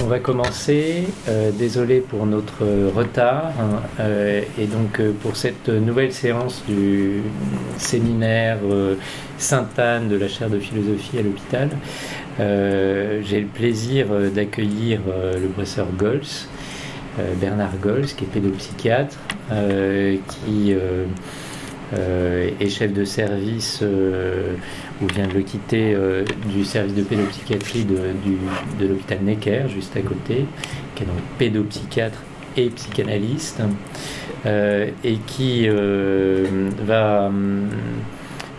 On, va commencer. Euh, désolé pour notre retard. Hein, euh, et donc euh, pour cette nouvelle séance du séminaire Sainte-Anne de la chaire de philosophie à l'hôpital, j'ai le plaisir d'accueillir le professeur Gols, Bernard Gols, qui est pédopsychiatre, qui est chef de service ou vient de le quitter euh, du service de pédopsychiatrie de, de l'hôpital Necker, juste à côté, qui est donc pédopsychiatre et psychanalyste, euh, et qui euh, va hum,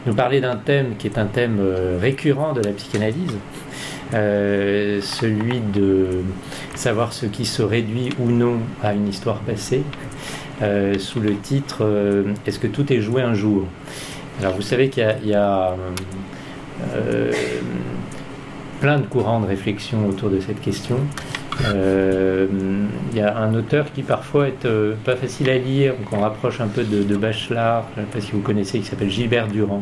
nous parler d'un thème qui est un thème récurrent de la psychanalyse, celui de savoir ce qui se réduit ou non à une histoire passée, sous le titre Est-ce que tout est joué un jour? Alors vous savez qu'il y a, euh, plein de courants de réflexion autour de cette question. Euh, il y a un auteur qui parfois est euh, pas facile à lire, qu'on rapproche un peu de, de Bachelard, je ne sais pas si vous connaissez, qui s'appelle Gilbert Durand,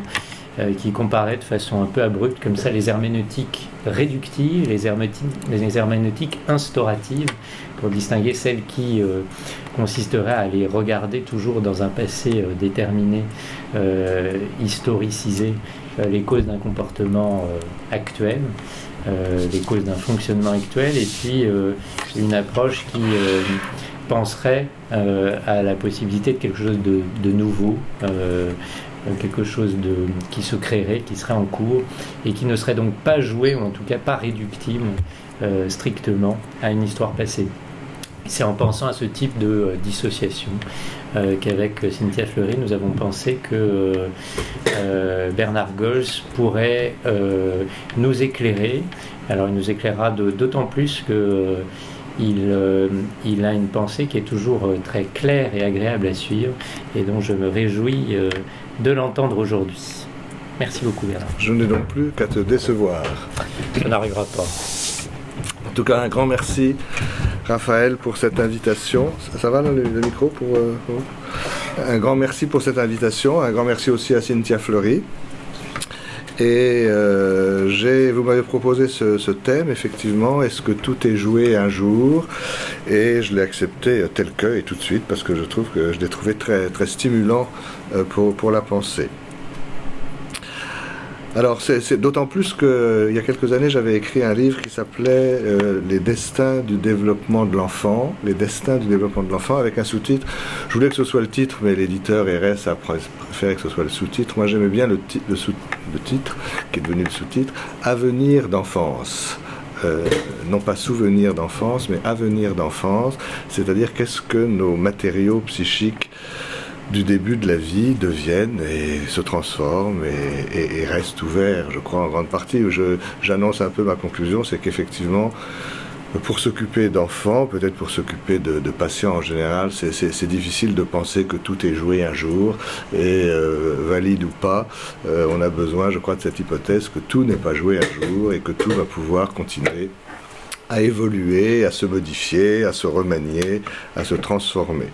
qui comparait de façon un peu abrupte comme ça les herméneutiques réductives, les herméneutiques, les herméneutiques instauratives, pour distinguer celles qui consisteraient à les regarder toujours dans un passé déterminé, historicisé, euh, les causes d'un comportement euh, actuel, euh, les causes d'un fonctionnement actuel, et puis une approche qui penserait à la possibilité de quelque chose de, nouveau, quelque chose qui se créerait, qui serait en cours, et qui ne serait donc pas joué, ou en tout cas pas réductible strictement à une histoire passée. C'est en pensant à ce type de dissociation euh, qu'avec Cynthia Fleury, nous avons pensé que euh, Bernard Gols pourrait euh, nous éclairer. Alors il nous éclairera d'autant plus que il, a une pensée qui est toujours très claire et agréable à suivre et dont je me réjouis de l'entendre aujourd'hui. Merci beaucoup Bernard. Je n'ai donc plus qu'à te décevoir. Ça n'arrivera pas. En tout cas, un grand merci Raphaël pour cette invitation. Ça, va le, micro pour, euh, Un grand merci pour cette invitation. Un grand merci aussi à Cynthia Fleury. Et euh, vous m'avez proposé ce, thème, effectivement, est-ce que tout est joué un jour? Et je l'ai accepté tel que et tout de suite parce que je trouve que je l'ai trouvé très, très stimulant euh, pour, pour la pensée. Alors, c'est d'autant plus qu'il y a quelques années, j'avais écrit un livre qui s'appelait euh, Les destins du développement de l'enfant. Les destins du développement de l'enfant, avec un sous-titre. Je voulais que ce soit le titre, mais l'éditeur RS a préféré que ce soit le sous-titre. Moi, j'aimais bien le, titre, qui est devenu le sous-titre Avenir d'enfance. Euh, non pas souvenir d'enfance, mais avenir d'enfance, c'est-à-dire qu'est-ce que nos matériaux psychiques du début de la vie deviennent et se transforment et, restent ouverts, je crois, en grande partie. J'annonce un peu ma conclusion, c'est qu'effectivement, pour s'occuper d'enfants, peut-être pour s'occuper de, patients en général, c'est difficile de penser que tout est joué un jour et euh, valide ou pas. Euh, on a besoin, je crois, de cette hypothèse que tout n'est pas joué un jour et que tout va pouvoir continuer à évoluer, à se modifier, à se remanier, à se transformer.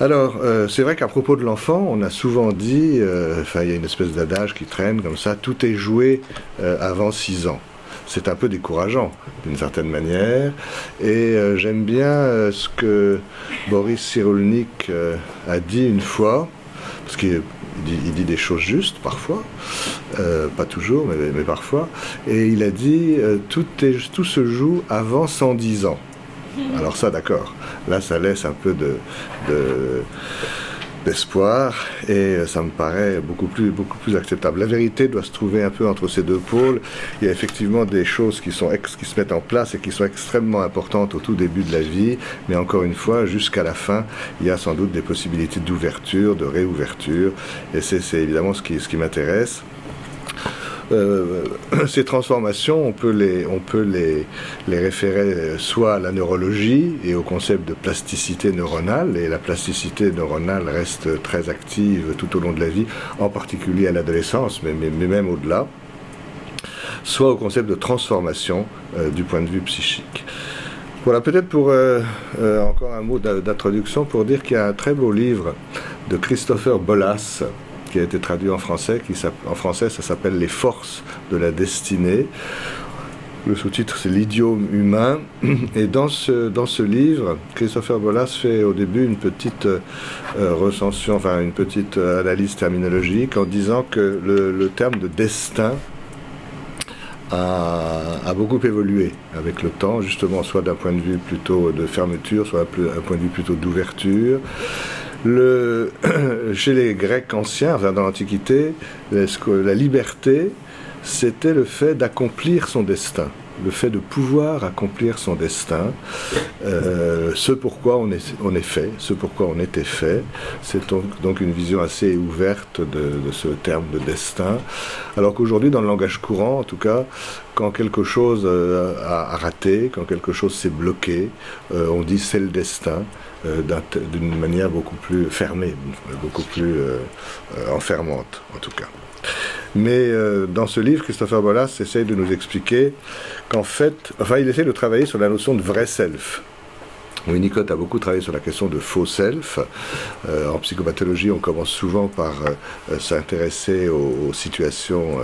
Alors, euh, c'est vrai qu'à propos de l'enfant, on a souvent dit, euh, enfin, il y a une espèce d'adage qui traîne comme ça, tout est joué euh, avant 6 ans. C'est un peu décourageant, d'une certaine manière. Et j'aime bien ce que Boris Cyrulnik a dit une fois, parce qu'il dit, des choses justes parfois, pas toujours, mais, parfois. Et il a dit, tout, tout se joue avant 110 ans. Alors ça, d'accord. Là, ça laisse un peu de, d'espoir et ça me paraît beaucoup plus, acceptable. La vérité doit se trouver un peu entre ces deux pôles. Il y a effectivement des choses qui, sont qui se mettent en place et qui sont extrêmement importantes au tout début de la vie, mais encore une fois, jusqu'à la fin, il y a sans doute des possibilités d'ouverture, de réouverture, et c'est, évidemment ce qui, ce qui m'intéresse. Euh, ces transformations, on peut, les, on peut les, les référer soit à la neurologie et au concept de plasticité neuronale, et la plasticité neuronale reste très active tout au long de la vie, en particulier à l'adolescence, mais, même au-delà, soit au concept de transformation euh, du point de vue psychique. Voilà, peut-être pour euh, encore un mot d'introduction pour dire qu'il y a un très beau livre de Christopher Bolas, qui a été traduit en français. Qui en français, ça s'appelle Les forces de la destinée. Le sous-titre, c'est l'idiome humain. Et dans ce, dans ce livre, Christopher Bolas fait au début une petite euh, recension, enfin une petite analyse terminologique en disant que le, terme de destin a, beaucoup évolué avec le temps, justement, soit d'un point de vue plutôt de fermeture, soit un point de vue plutôt d'ouverture. Le, chez les Grecs anciens, dans l'Antiquité, la liberté, c'était le fait d'accomplir son destin le fait de pouvoir accomplir son destin, euh, ce pourquoi on est, on est fait, ce pourquoi on était fait. C'est donc, une vision assez ouverte de, ce terme de destin. Alors qu'aujourd'hui, dans le langage courant, en tout cas, quand quelque chose euh, a, raté, quand quelque chose s'est bloqué, euh, on dit c'est le destin d'une manière beaucoup plus fermée, beaucoup plus enfermante en tout cas. Mais euh, dans ce livre, Christopher Bolas essaye de nous expliquer qu'en fait, enfin, il essaie de travailler sur la notion de vrai self. Winnicott a beaucoup travaillé sur la question de faux self. Euh, en psychopathologie, on commence souvent par euh, s'intéresser aux, situations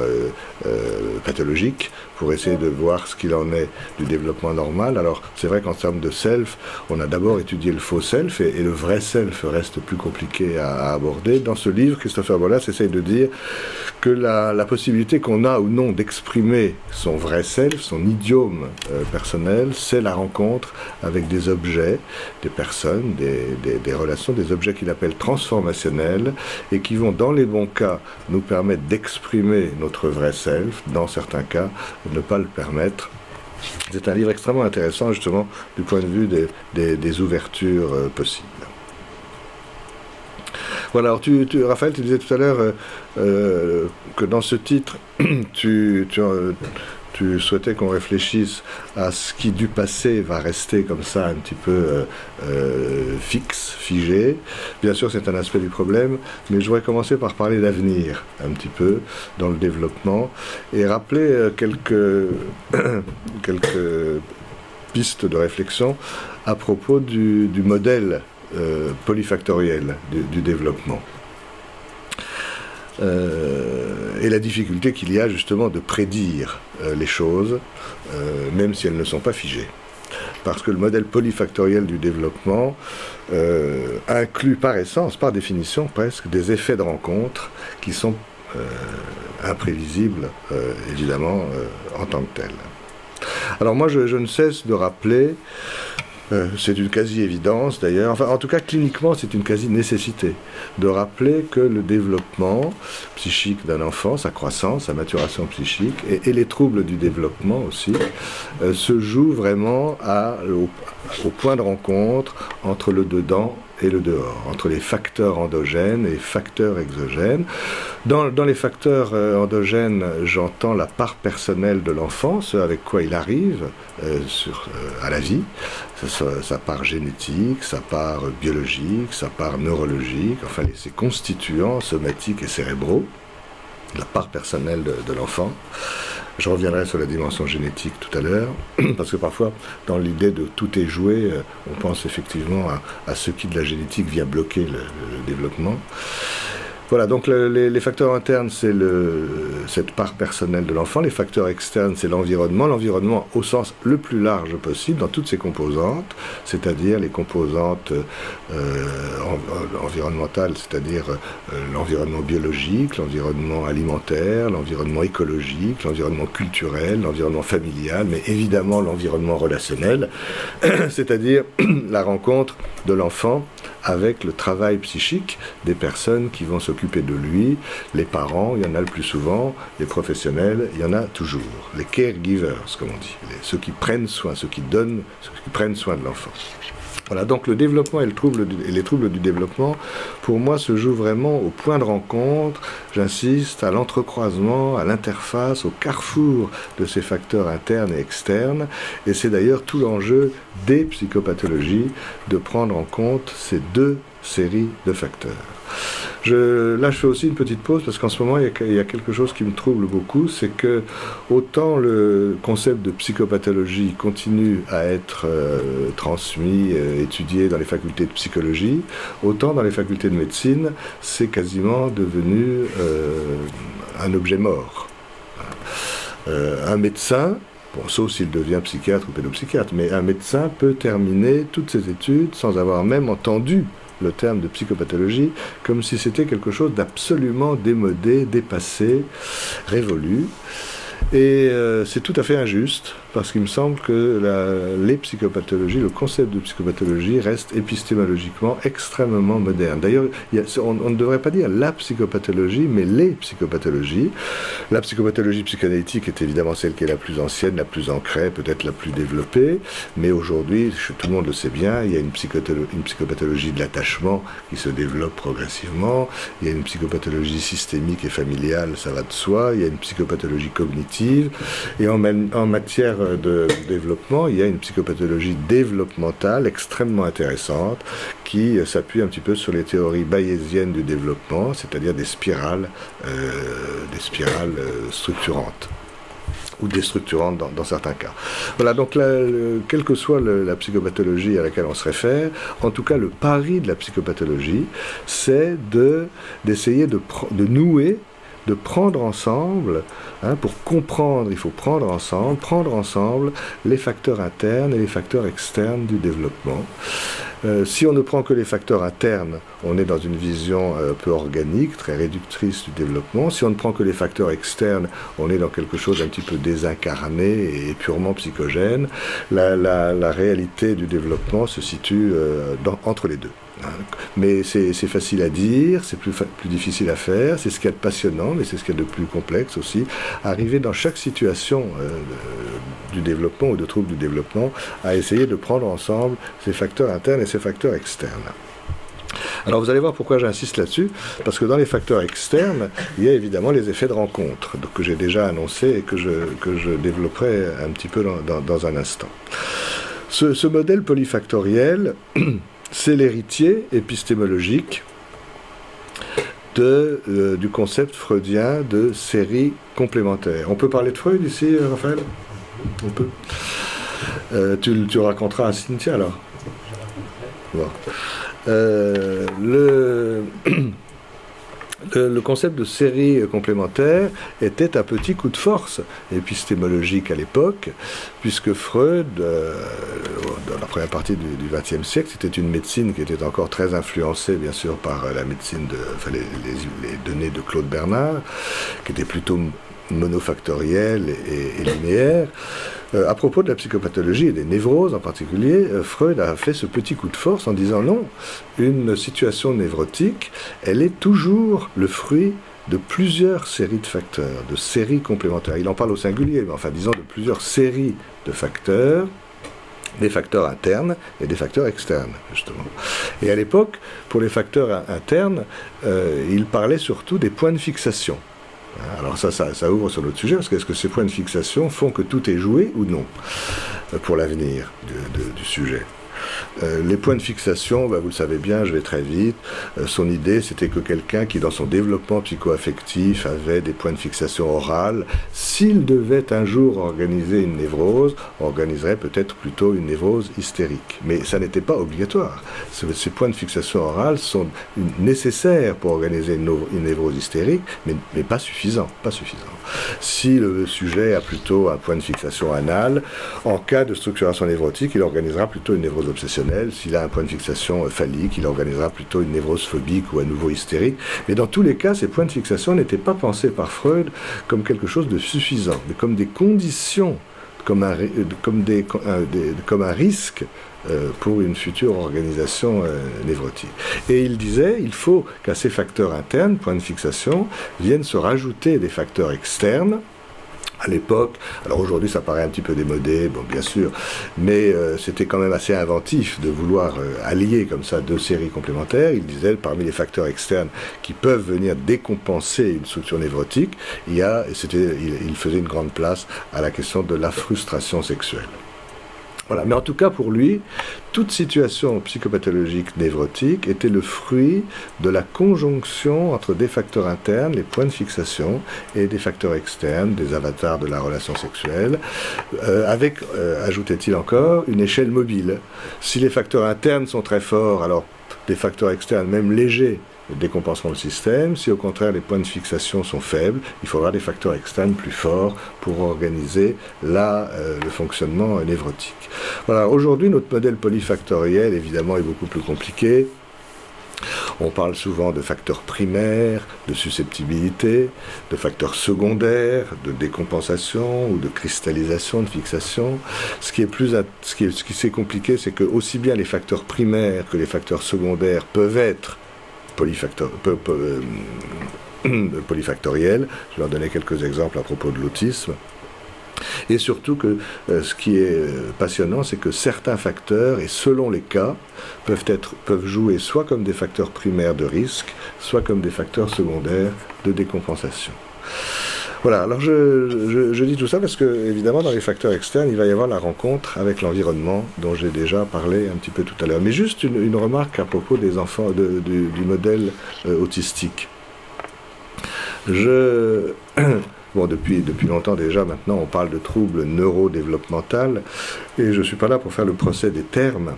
pathologiques pour essayer de voir ce qu'il en est du développement normal. Alors c'est vrai qu'en termes de self, on a d'abord étudié le faux self et, le vrai self reste plus compliqué à, aborder. Dans ce livre, Christopher Bolas essaye de dire que la, possibilité qu'on a ou non d'exprimer son vrai self, son idiome euh, personnel, c'est la rencontre avec des objets, des personnes, des, des relations, des objets qu'il appelle transformationnels et qui vont dans les bons cas nous permettre d'exprimer notre vrai self, dans certains cas ne pas le permettre. C'est un livre extrêmement intéressant justement du point de vue des, ouvertures euh, possibles. Voilà, alors tu, Raphaël, tu disais tout à l'heure euh, euh, que dans ce titre, tu, tu, tu souhaitais qu'on réfléchisse à ce qui du passé va rester comme ça un petit peu euh, euh, fixe, figé. Bien sûr, c'est un aspect du problème, mais je voudrais commencer par parler d'avenir un petit peu dans le développement et rappeler euh, quelques, quelques pistes de réflexion à propos du, modèle polyfactoriel du développement. Euh, et la difficulté qu'il y a justement de prédire euh, les choses, euh, même si elles ne sont pas figées. Parce que le modèle polyfactoriel du développement inclut par essence, par définition presque, des effets de rencontre qui sont imprévisibles, évidemment, en tant que tels. Alors moi, je, je ne cesse de rappeler euh, c'est une quasi-évidence d'ailleurs. Enfin, en tout cas, cliniquement, c'est une quasi-nécessité de rappeler que le développement psychique d'un enfant, sa croissance, sa maturation psychique et, les troubles du développement aussi, euh, se jouent vraiment au, point de rencontre entre le dedans et le dehors, entre les facteurs endogènes et facteurs exogènes. Dans, les facteurs euh, endogènes, j'entends la part personnelle de l'enfant, ce avec quoi il arrive à la vie, sa, part génétique, sa part biologique, sa part neurologique, enfin ses constituants somatiques et cérébraux, la part personnelle de l'enfant. Je reviendrai sur la dimension génétique tout à l'heure, parce que parfois, dans l'idée de tout est joué, euh, on pense effectivement à, ce qui de la génétique vient bloquer le développement. Voilà, donc les, facteurs internes, c'est cette part personnelle de l'enfant. Les facteurs externes, c'est l'environnement. L'environnement au sens le plus large possible, dans toutes ses composantes, c'est-à-dire les composantes euh, environnementales, c'est-à-dire euh, l'environnement biologique, l'environnement alimentaire, l'environnement écologique, l'environnement culturel, l'environnement familial, mais évidemment l'environnement relationnel, c'est-à-dire la rencontre de l'enfant avec le travail psychique des personnes qui vont s'occuper de lui, les parents, il y en a le plus souvent, les professionnels, il y en a toujours, les caregivers, comme on dit, ceux qui prennent soin, ceux qui donnent, ceux qui prennent soin de l'enfant. Voilà, donc le développement et, les troubles du développement, pour moi, se jouent vraiment au point de rencontre, j'insiste, à l'entrecroisement, à l'interface, au carrefour de ces facteurs internes et externes. Et c'est d'ailleurs tout l'enjeu des psychopathologies de prendre en compte ces deux séries de facteurs. Je, là, je fais aussi une petite pause parce qu'en ce moment, il y, a, quelque chose qui me trouble beaucoup, c'est que autant le concept de psychopathologie continue à être euh, transmis, euh, étudié dans les facultés de psychologie, autant dans les facultés de médecine, c'est quasiment devenu euh, un objet mort. un médecin sauf s'il devient psychiatre ou pédopsychiatre, mais un médecin peut terminer toutes ses études sans avoir même entendu le terme de psychopathologie comme si c'était quelque chose d'absolument démodé, dépassé, révolu. Et euh, c'est tout à fait injuste parce qu'il me semble que les psychopathologies, le concept de psychopathologie reste épistémologiquement extrêmement moderne. D'ailleurs, on, ne devrait pas dire la psychopathologie, mais les psychopathologies. La psychopathologie psychanalytique est évidemment celle qui est la plus ancienne, la plus ancrée, peut-être la plus développée, mais aujourd'hui, tout le monde le sait bien, il y a une, psychopathologie de l'attachement qui se développe progressivement, il y a une psychopathologie systémique et familiale, ça va de soi, il y a une psychopathologie cognitive, et en matière de développement, il y a une psychopathologie développementale extrêmement intéressante qui s'appuie un petit peu sur les théories bayésiennes du développement, c'est-à-dire des spirales, euh, des spirales euh, structurantes ou déstructurantes dans, certains cas. Voilà, donc quelle que soit la psychopathologie à laquelle on se réfère, en tout cas le pari de la psychopathologie, c'est d'essayer de, de nouer de prendre ensemble, hein, pour comprendre, il faut prendre ensemble, prendre ensemble les facteurs internes et les facteurs externes du développement. Euh, si on ne prend que les facteurs internes, on est dans une vision euh, peu organique, très réductrice du développement. Si on ne prend que les facteurs externes, on est dans quelque chose un petit peu désincarné et purement psychogène. La, réalité du développement se situe euh, entre les deux. Mais c'est facile à dire, c'est plus, difficile à faire, c'est ce qu'il y a de passionnant, mais c'est ce qu'il y a de plus complexe aussi. Arriver dans chaque situation euh, du développement ou de trouble du développement à essayer de prendre ensemble ces facteurs internes et ces facteurs externes. Alors vous allez voir pourquoi j'insiste là-dessus, parce que dans les facteurs externes, il y a évidemment les effets de rencontre, que j'ai déjà annoncé et que je, que je développerai un petit peu dans un instant. Ce, ce modèle polyfactoriel, c'est l'héritier épistémologique euh, du concept freudien de série complémentaire. On peut parler de Freud ici, euh, Raphaël? On peut. Euh, tu, raconteras à Cynthia alors? Bon. Le le, concept de série complémentaire était un petit coup de force épistémologique à l'époque, puisque Freud, euh, dans la première partie du XXe siècle, c'était une médecine qui était encore très influencée, bien sûr, par la médecine de, enfin, les, données de Claude Bernard, qui était plutôt monofactorielle et, linéaire. Euh, à propos de la psychopathologie et des névroses en particulier, euh, Freud a fait ce petit coup de force en disant non, une situation névrotique, elle est toujours le fruit de plusieurs séries de facteurs, de séries complémentaires. Il en parle au singulier, mais enfin disons de plusieurs séries de facteurs, des facteurs internes et des facteurs externes, justement. Et à l'époque, pour les facteurs internes, euh, il parlait surtout des points de fixation. Alors ça, ça, ouvre sur notre sujet, parce qu'est-ce que ces points de fixation font que tout est joué ou non euh, pour l'avenir du sujet? Euh, les points de fixation, bah, vous le savez bien, je vais très vite. Euh, son idée, c'était que quelqu'un qui, dans son développement psychoaffectif, avait des points de fixation orales, s'il devait un jour organiser une névrose, organiserait peut-être plutôt une névrose hystérique. Mais ça n'était pas obligatoire. Ces points de fixation orale sont nécessaires pour organiser une, névrose hystérique, mais, pas suffisants. Suffisant. Si le sujet a plutôt un point de fixation anal, en cas de structuration névrotique, il organisera plutôt une névrose S'il a un point de fixation phallique, il organisera plutôt une névrose phobique ou à nouveau hystérique. Mais dans tous les cas, ces points de fixation n'étaient pas pensés par Freud comme quelque chose de suffisant, mais comme des conditions, comme un, des, comme un risque euh, pour une future organisation euh, névrotique. Et il disait, il faut qu'à ces facteurs internes, points de fixation, viennent se rajouter des facteurs externes, à l'époque. Alors aujourd'hui, ça paraît un petit peu démodé, bon, bien sûr, mais euh, c'était quand même assez inventif de vouloir euh, allier comme ça deux séries complémentaires. Il disait, parmi les facteurs externes qui peuvent venir décompenser une structure névrotique, il y a, il, il faisait une grande place à la question de la frustration sexuelle. Voilà. Mais en tout cas, pour lui, toute situation psychopathologique névrotique était le fruit de la conjonction entre des facteurs internes, les points de fixation, et des facteurs externes, des avatars de la relation sexuelle, euh, avec, euh, ajoutait-il encore, une échelle mobile. Si les facteurs internes sont très forts, alors des facteurs externes, même légers, décompenseront le système. Si au contraire les points de fixation sont faibles, il faudra des facteurs externes plus forts pour organiser là euh, le fonctionnement névrotique. Voilà, aujourd'hui notre modèle polyfactoriel évidemment est beaucoup plus compliqué. On parle souvent de facteurs primaires, de susceptibilité, de facteurs secondaires, de décompensation ou de cristallisation, de fixation. Ce qui est plus, ce qui, ce qui compliqué, c'est que aussi bien les facteurs primaires que les facteurs secondaires peuvent être euh, polyfactoriels. Je vais leur donner quelques exemples à propos de l'autisme. Et surtout que euh, ce qui est euh, passionnant, c'est que certains facteurs, et selon les cas, peuvent, être, peuvent jouer soit comme des facteurs primaires de risque, soit comme des facteurs secondaires de décompensation. Voilà, alors je, dis tout ça parce que, évidemment, dans les facteurs externes, il va y avoir la rencontre avec l'environnement dont j'ai déjà parlé un petit peu tout à l'heure. Mais juste une, remarque à propos des enfants, du, modèle euh, autistique. Je. Bon, depuis, depuis longtemps déjà, maintenant, on parle de troubles neurodéveloppementaux, et je ne suis pas là pour faire le procès des termes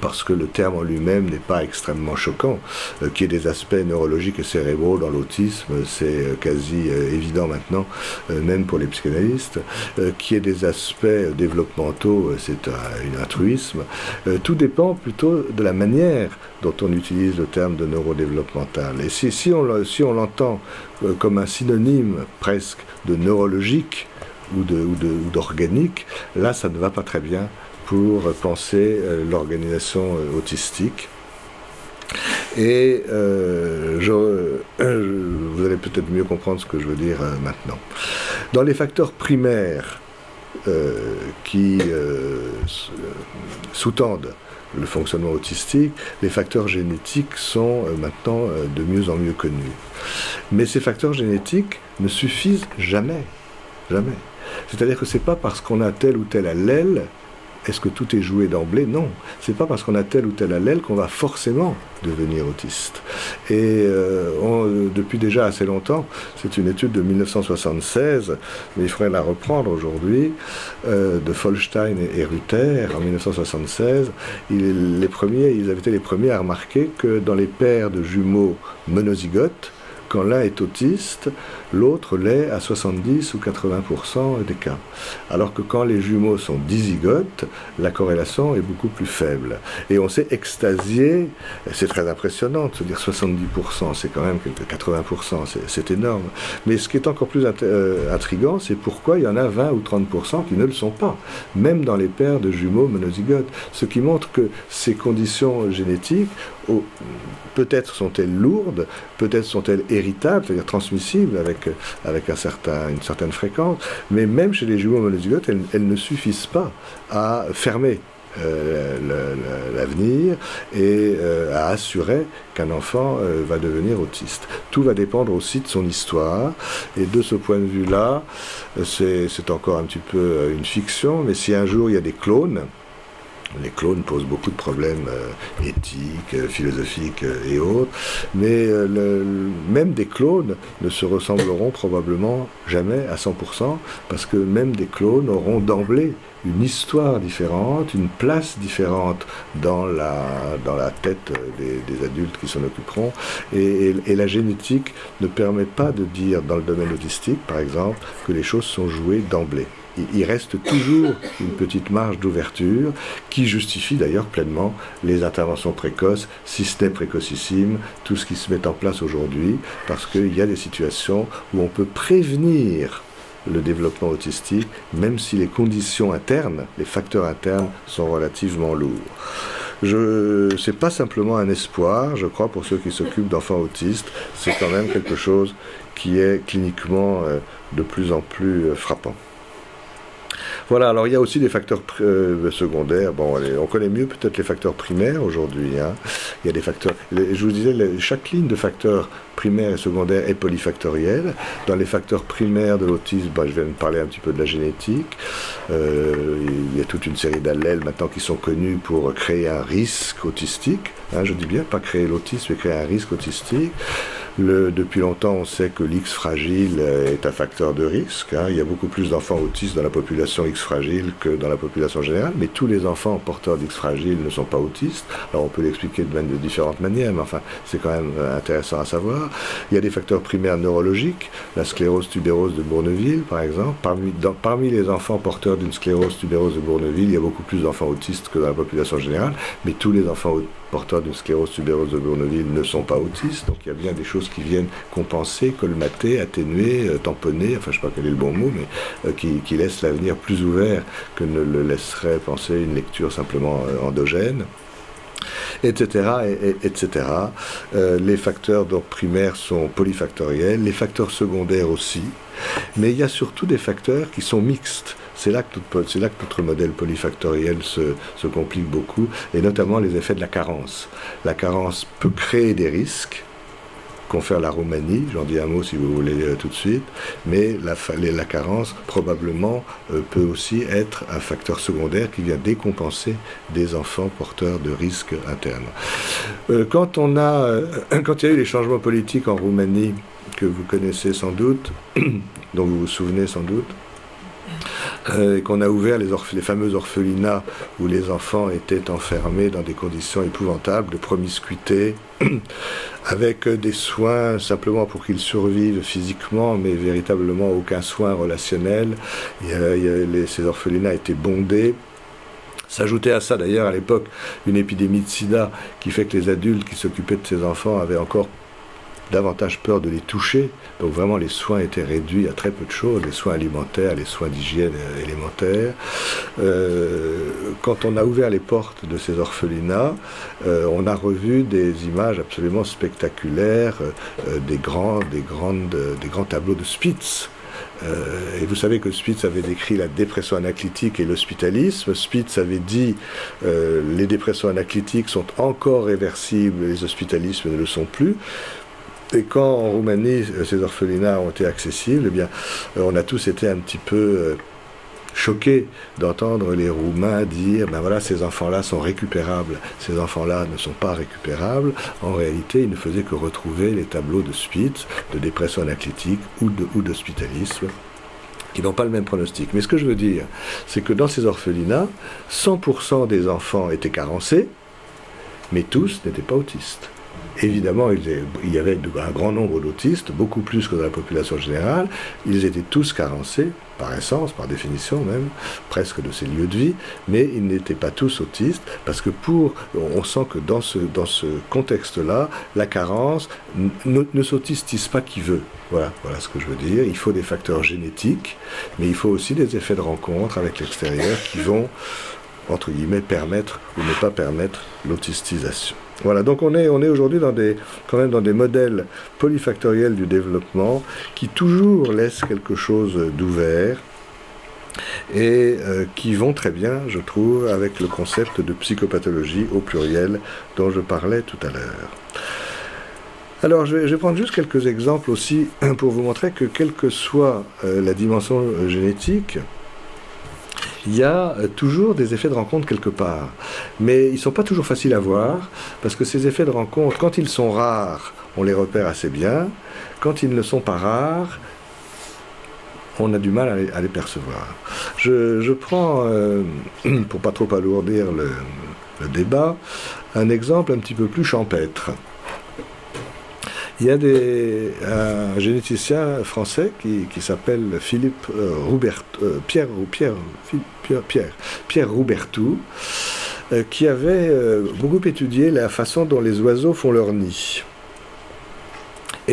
parce que le terme en lui-même n'est pas extrêmement choquant. Euh, qu'il y ait des aspects neurologiques et cérébraux dans l'autisme, c'est euh, quasi euh, évident maintenant, même pour les psychanalystes. Qu'il y ait des aspects développementaux, c'est un, altruisme. tout dépend plutôt de la manière dont on utilise le terme de neurodéveloppemental. Et si on l'entend comme un synonyme presque de neurologique, ou d'organique, là ça ne va pas très bien pour penser euh, l'organisation euh, autistique. Et euh, vous allez peut-être mieux comprendre ce que je veux dire maintenant. Dans les facteurs primaires qui sous-tendent le fonctionnement autistique, les facteurs génétiques sont maintenant de mieux en mieux connus. Mais ces facteurs génétiques ne suffisent jamais. Jamais. C'est-à-dire que ce n'est pas parce qu'on a tel ou tel allèle est-ce que tout est joué d'emblée Non. C'est pas parce qu'on a tel ou tel allèle qu'on va forcément devenir autiste. Et euh, depuis déjà assez longtemps, c'est une étude de 1976, mais il faudrait la reprendre aujourd'hui, euh, de Folstein et, Ruther en 1976. les premiers, ils avaient été les premiers à remarquer que dans les paires de jumeaux monozygotes, quand l'un est autiste, l'autre l'est à 70 ou 80% des cas. Alors que quand les jumeaux sont dizygotes, la corrélation est beaucoup plus faible. Et on s'est extasié, c'est très impressionnant de se dire 70%, c'est quand même 80%, c'est énorme. Mais ce qui est encore plus euh, intrigant, c'est pourquoi il y en a 20 ou 30% qui ne le sont pas, même dans les paires de jumeaux monozygotes. Ce qui montre que ces conditions génétiques peut-être sont-elles lourdes, peut-être sont-elles héritables, c'est-à-dire transmissibles avec, avec un certain, une certaine fréquence, mais même chez les jumeaux monozygotes, elles, ne suffisent pas à fermer euh, l'avenir et euh, à assurer qu'un enfant euh, va devenir autiste. Tout va dépendre aussi de son histoire et de ce point de vue-là, c'est encore un petit peu une fiction, mais si un jour il y a des clones, les clones posent beaucoup de problèmes euh, éthiques, euh, philosophiques euh, et autres, mais même des clones ne se ressembleront probablement jamais à 100%, parce que même des clones auront d'emblée une histoire différente, une place différente dans la, tête des, adultes qui s'en occuperont. Et, la génétique ne permet pas de dire, dans le domaine autistique par exemple, que les choses sont jouées d'emblée il reste toujours une petite marge d'ouverture qui justifie d'ailleurs pleinement les interventions précoces, si ce n'est précocissime, tout ce qui se met en place aujourd'hui, parce qu'il y a des situations où on peut prévenir le développement autistique, même si les conditions internes, les facteurs internes sont relativement lourds. Je, c'est pas simplement un espoir, je crois, pour ceux qui s'occupent d'enfants autistes, c'est quand même quelque chose qui est cliniquement euh, de plus en plus euh, frappant. Voilà, alors il y a aussi des facteurs euh, secondaires. Bon, on connaît mieux peut-être les facteurs primaires aujourd'hui. Hein. Il y a des facteurs. Je vous disais, chaque ligne de facteurs primaires et secondaires est polyfactorielle. Dans les facteurs primaires de l'autisme, bah, je viens de parler un petit peu de la génétique. Euh, il y a toute une série d'allèles maintenant qui sont connus pour créer un risque autistique. Hein, je dis bien, pas créer l'autisme, mais créer un risque autistique. Depuis longtemps, on sait que l'X fragile est un facteur de risque. Hein. Il y a beaucoup plus d'enfants autistes dans la population X fragile que dans la population générale, mais tous les enfants porteurs d'X fragile ne sont pas autistes. Alors on peut l'expliquer de, différentes manières, mais enfin c'est quand même intéressant à savoir. Il y a des facteurs primaires neurologiques, la sclérose tubéreuse de Bourneville par exemple. Parmi, parmi les enfants porteurs d'une sclérose tubéreuse de Bourneville, il y a beaucoup plus d'enfants autistes que dans la population générale, mais tous les enfants porteurs d'une sclérose tubéreuse de Bourneville ne sont pas autistes, donc il y a bien des choses qui viennent compenser, colmater, atténuer, euh, tamponner, enfin je ne sais pas quel est le bon mot, mais euh, qui, qui laissent l'avenir plus ouvert que ne le laisserait penser une lecture simplement euh, endogène etc. les facteurs primaires sont polyfactoriels, les facteurs secondaires aussi, mais il y a surtout des facteurs qui sont mixtes. C'est là, que notre modèle polyfactoriel se, complique beaucoup, et notamment les effets de la carence. La carence peut créer des risques, confère la Roumanie, j'en dis un mot si vous voulez euh, tout de suite, mais la, carence probablement euh, peut aussi être un facteur secondaire qui vient décompenser des enfants porteurs de risques internes. Euh, quand, on a, quand il y a eu les changements politiques en Roumanie, que vous connaissez sans doute, dont vous vous souvenez sans doute, euh, qu'on a ouvert les, fameux orphelinats où les enfants étaient enfermés dans des conditions épouvantables de promiscuité, avec des soins simplement pour qu'ils survivent physiquement, mais véritablement aucun soin relationnel. ces orphelinats étaient bondés. S'ajoutait à ça d'ailleurs à l'époque une épidémie de sida qui fait que les adultes qui s'occupaient de ces enfants avaient encore davantage peur de les toucher. Donc vraiment les soins étaient réduits à très peu de choses, les soins alimentaires, les soins d'hygiène élémentaires. Euh, quand on a ouvert les portes de ces orphelinats, euh, on a revu des images absolument spectaculaires, euh, des, grands, tableaux de Spitz. et vous savez que Spitz avait décrit la dépression anaclitique et l'hospitalisme. Spitz avait dit les dépressions anaclitiques sont encore réversibles, les hospitalismes ne le sont plus. Et quand en Roumanie ces orphelinats ont été accessibles, eh bien, euh, on a tous été un petit peu euh, choqués d'entendre les Roumains dire ben voilà, ces enfants-là sont récupérables, ces enfants-là ne sont pas récupérables. En réalité, ils ne faisaient que retrouver les tableaux de Spitz, de dépression anaclitique ou d'hospitalisme. qui n'ont pas le même pronostic. Mais ce que je veux dire, c'est que dans ces orphelinats, 100% des enfants étaient carencés, mais tous n'étaient pas autistes. Évidemment, il y avait un grand nombre d'autistes, beaucoup plus que dans la population générale. Ils étaient tous carencés, par essence, par définition même, presque de ces lieux de vie, mais ils n'étaient pas tous autistes, parce que pour, on sent que dans ce, dans ce contexte-là, la carence ne, ne s'autistise pas qui veut. Voilà, voilà ce que je veux dire. Il faut des facteurs génétiques, mais il faut aussi des effets de rencontre avec l'extérieur qui vont, entre guillemets, permettre ou ne pas permettre l'autistisation. Voilà, donc on est, on est aujourd'hui dans des, quand même dans des modèles polyfactoriels du développement qui toujours laissent quelque chose d'ouvert et euh, qui vont très bien, je trouve, avec le concept de psychopathologie au pluriel dont je parlais tout à l'heure. Alors, je vais, prendre juste quelques exemples aussi pour vous montrer que, quelle que soit euh, la dimension génétique, il y a euh, toujours des effets de rencontre quelque part. Mais ils ne sont pas toujours faciles à voir, parce que ces effets de rencontre, quand ils sont rares, on les repère assez bien. Quand ils ne sont pas rares, on a du mal à les, percevoir. Je, prends, euh, pour pas trop alourdir le débat, un exemple un petit peu plus champêtre. Il y a des, un généticien français qui, s'appelle Philippe euh, Roubert, euh, Pierre, Roubertou, euh, qui avait beaucoup étudié la façon dont les oiseaux font leur nid.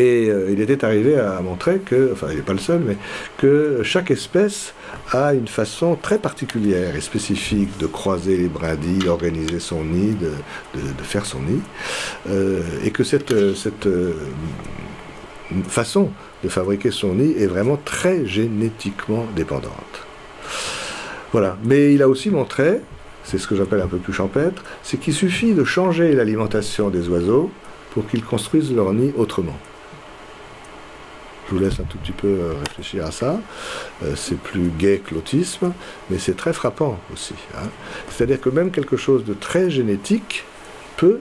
Et il était arrivé à montrer que, enfin il n'est pas le seul, mais que chaque espèce a une façon très particulière et spécifique de croiser les brindilles, d'organiser son nid, de, faire son nid, euh, et que cette, cette euh, façon de fabriquer son nid est vraiment très génétiquement dépendante. Voilà. Mais il a aussi montré, c'est ce que j'appelle un peu plus champêtre, c'est qu'il suffit de changer l'alimentation des oiseaux pour qu'ils construisent leur nid autrement. Je vous laisse un tout petit peu euh, réfléchir à ça. Euh, c'est plus gai que l'autisme, mais c'est très frappant aussi. Hein. C'est-à-dire que même quelque chose de très génétique peut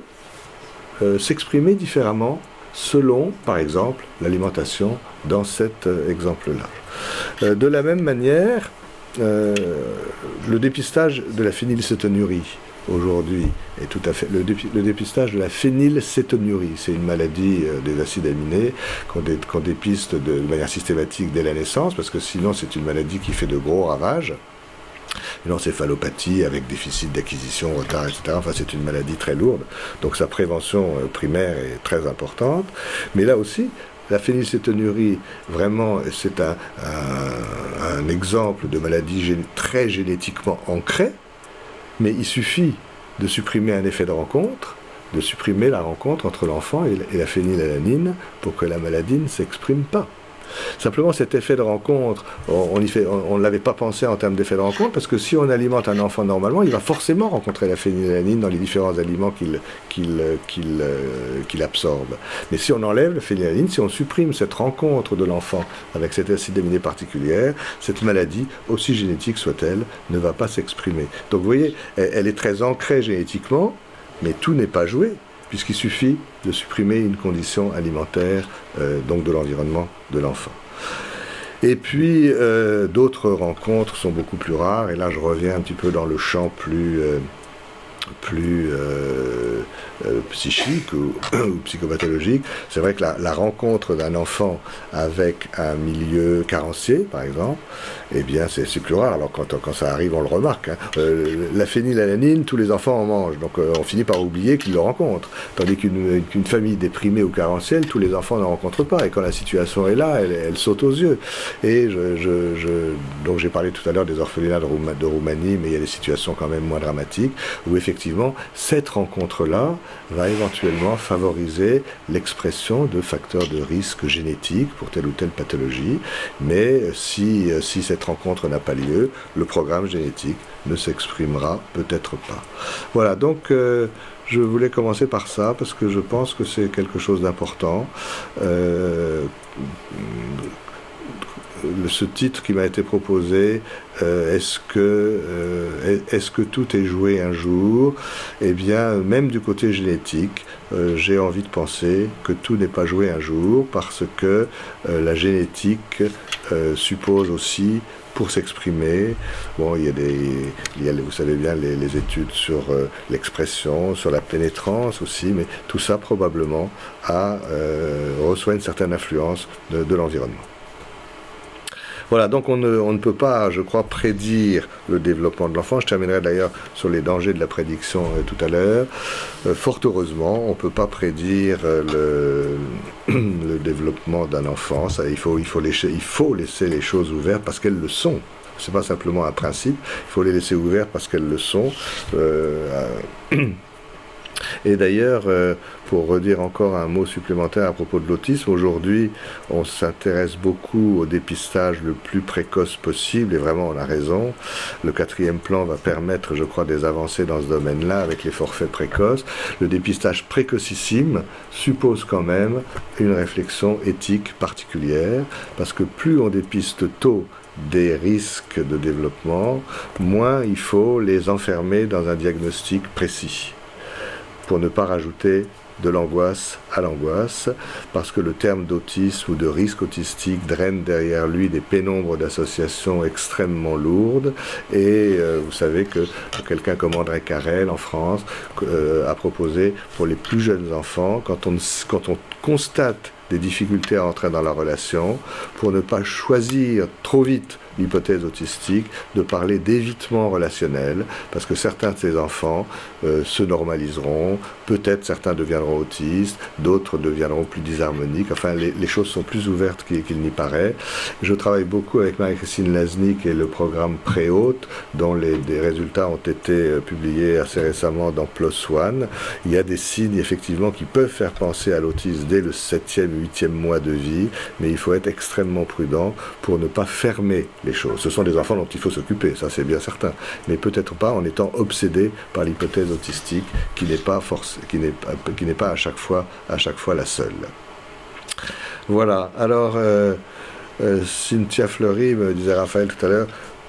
euh, s'exprimer différemment selon, par exemple, l'alimentation dans cet exemple-là. de la même manière, le dépistage de la phénylcétonurie aujourd'hui est tout à fait le, dépistage de la phénylcétonurie. C'est une maladie des acides aminés qu'on dépiste de, manière systématique dès la naissance, parce que sinon c'est une maladie qui fait de gros ravages une encéphalopathie avec déficit d'acquisition, retard, etc. Enfin, c'est une maladie très lourde. Donc sa prévention euh, primaire est très importante. Mais là aussi, la phénylcétonurie, vraiment, c'est un, exemple de maladie très génétiquement ancrée, mais il suffit de supprimer un effet de rencontre, de supprimer la rencontre entre l'enfant et la phénylalanine pour que la maladie ne s'exprime pas. Simplement, cet effet de rencontre, on ne l'avait pas pensé en termes d'effet de rencontre, parce que si on alimente un enfant normalement, il va forcément rencontrer la phénylalanine dans les différents aliments qu'il absorbe. Mais si on enlève la phénylalanine, si on supprime cette rencontre de l'enfant avec cette acide aminé particulière, cette maladie, aussi génétique soit-elle, ne va pas s'exprimer. Donc vous voyez, elle est très ancrée génétiquement, mais tout n'est pas joué puisqu'il suffit de supprimer une condition alimentaire, euh, donc de l'environnement de l'enfant. Et puis, euh, d'autres rencontres sont beaucoup plus rares, et là je reviens un petit peu dans le champ plus, euh, plus psychique ou, psychopathologique. C'est vrai que la rencontre d'un enfant avec un milieu carencier, par exemple, eh bien, c'est plus rare. Alors, quand, ça arrive, on le remarque. Hein. Euh, la phénylalanine, tous les enfants en mangent. Donc, euh, on finit par oublier qu'ils le rencontrent. Tandis qu'une famille déprimée ou carentielle, tous les enfants ne rencontrent pas. Et quand la situation est là, elle, saute aux yeux. Et je, donc, j'ai parlé tout à l'heure des orphelinats de, de, Roumanie, mais il y a des situations quand même moins dramatiques où, effectivement, cette rencontre-là va éventuellement favoriser l'expression de facteurs de risque génétique pour telle ou telle pathologie. Mais si, si cette rencontre n'a pas lieu, le programme génétique ne s'exprimera peut-être pas. Voilà, donc euh, je voulais commencer par ça parce que je pense que c'est quelque chose d'important. Euh, ce titre qui m'a été proposé, euh, est-ce que, tout est joué un jour? Eh bien, même du côté génétique, j'ai envie de penser que tout n'est pas joué un jour parce que la génétique euh, suppose aussi pour s'exprimer. Bon, il y a des, il y a, vous savez bien, les, études sur euh, l'expression, sur la pénétrance aussi, mais tout ça probablement a, euh, reçoit une certaine influence de l'environnement. Voilà, donc on ne, peut pas, je crois, prédire le développement de l'enfant. Je terminerai d'ailleurs sur les dangers de la prédiction euh, tout à l'heure. Euh, fort heureusement, on ne peut pas prédire euh, le, développement d'un enfant. il, faut, laisser, les choses ouvertes parce qu'elles le sont. Ce n'est pas simplement un principe, il faut les laisser ouvertes parce qu'elles le sont. Et d'ailleurs, pour redire encore un mot supplémentaire à propos de l'autisme, aujourd'hui, on s'intéresse beaucoup au dépistage le plus précoce possible, et vraiment, on a raison. Le quatrième plan va permettre, je crois, des avancées dans ce domaine-là avec les forfaits précoces. Le dépistage précocissime suppose quand même une réflexion éthique particulière, parce que plus on dépiste tôt des risques de développement, moins il faut les enfermer dans un diagnostic précis pour ne pas rajouter de l'angoisse à l'angoisse, parce que le terme d'autisme ou de risque autistique draine derrière lui des pénombres d'associations extrêmement lourdes. Et euh, vous savez que quelqu'un comme André Carrel en France euh, a proposé pour les plus jeunes enfants, quand on, quand on constate des difficultés à entrer dans la relation, pour ne pas choisir trop vite l'hypothèse autistique, de parler d'évitement relationnel, parce que certains de ces enfants euh, se normaliseront, peut-être certains deviendront autistes, d'autres deviendront plus disharmoniques, enfin les, choses sont plus ouvertes qu'il n'y paraît. Je travaille beaucoup avec Marie-Christine Laznik et le programme Préhaute, dont les, résultats ont été euh, publiés assez récemment dans PLOS ONE. Il y a des signes effectivement qui peuvent faire penser à l'autisme dès le 7e, 8e mois de vie, mais il faut être extrêmement prudent pour ne pas fermer les choses. Ce sont des enfants dont il faut s'occuper, ça c'est bien certain, mais peut-être pas en étant obsédé par l'hypothèse autistique qui n'est pas force, qui n'est qui n'est pas à chaque fois, à chaque fois la seule. Voilà. Alors, euh, euh, Cynthia Fleury me disait Raphaël tout à l'heure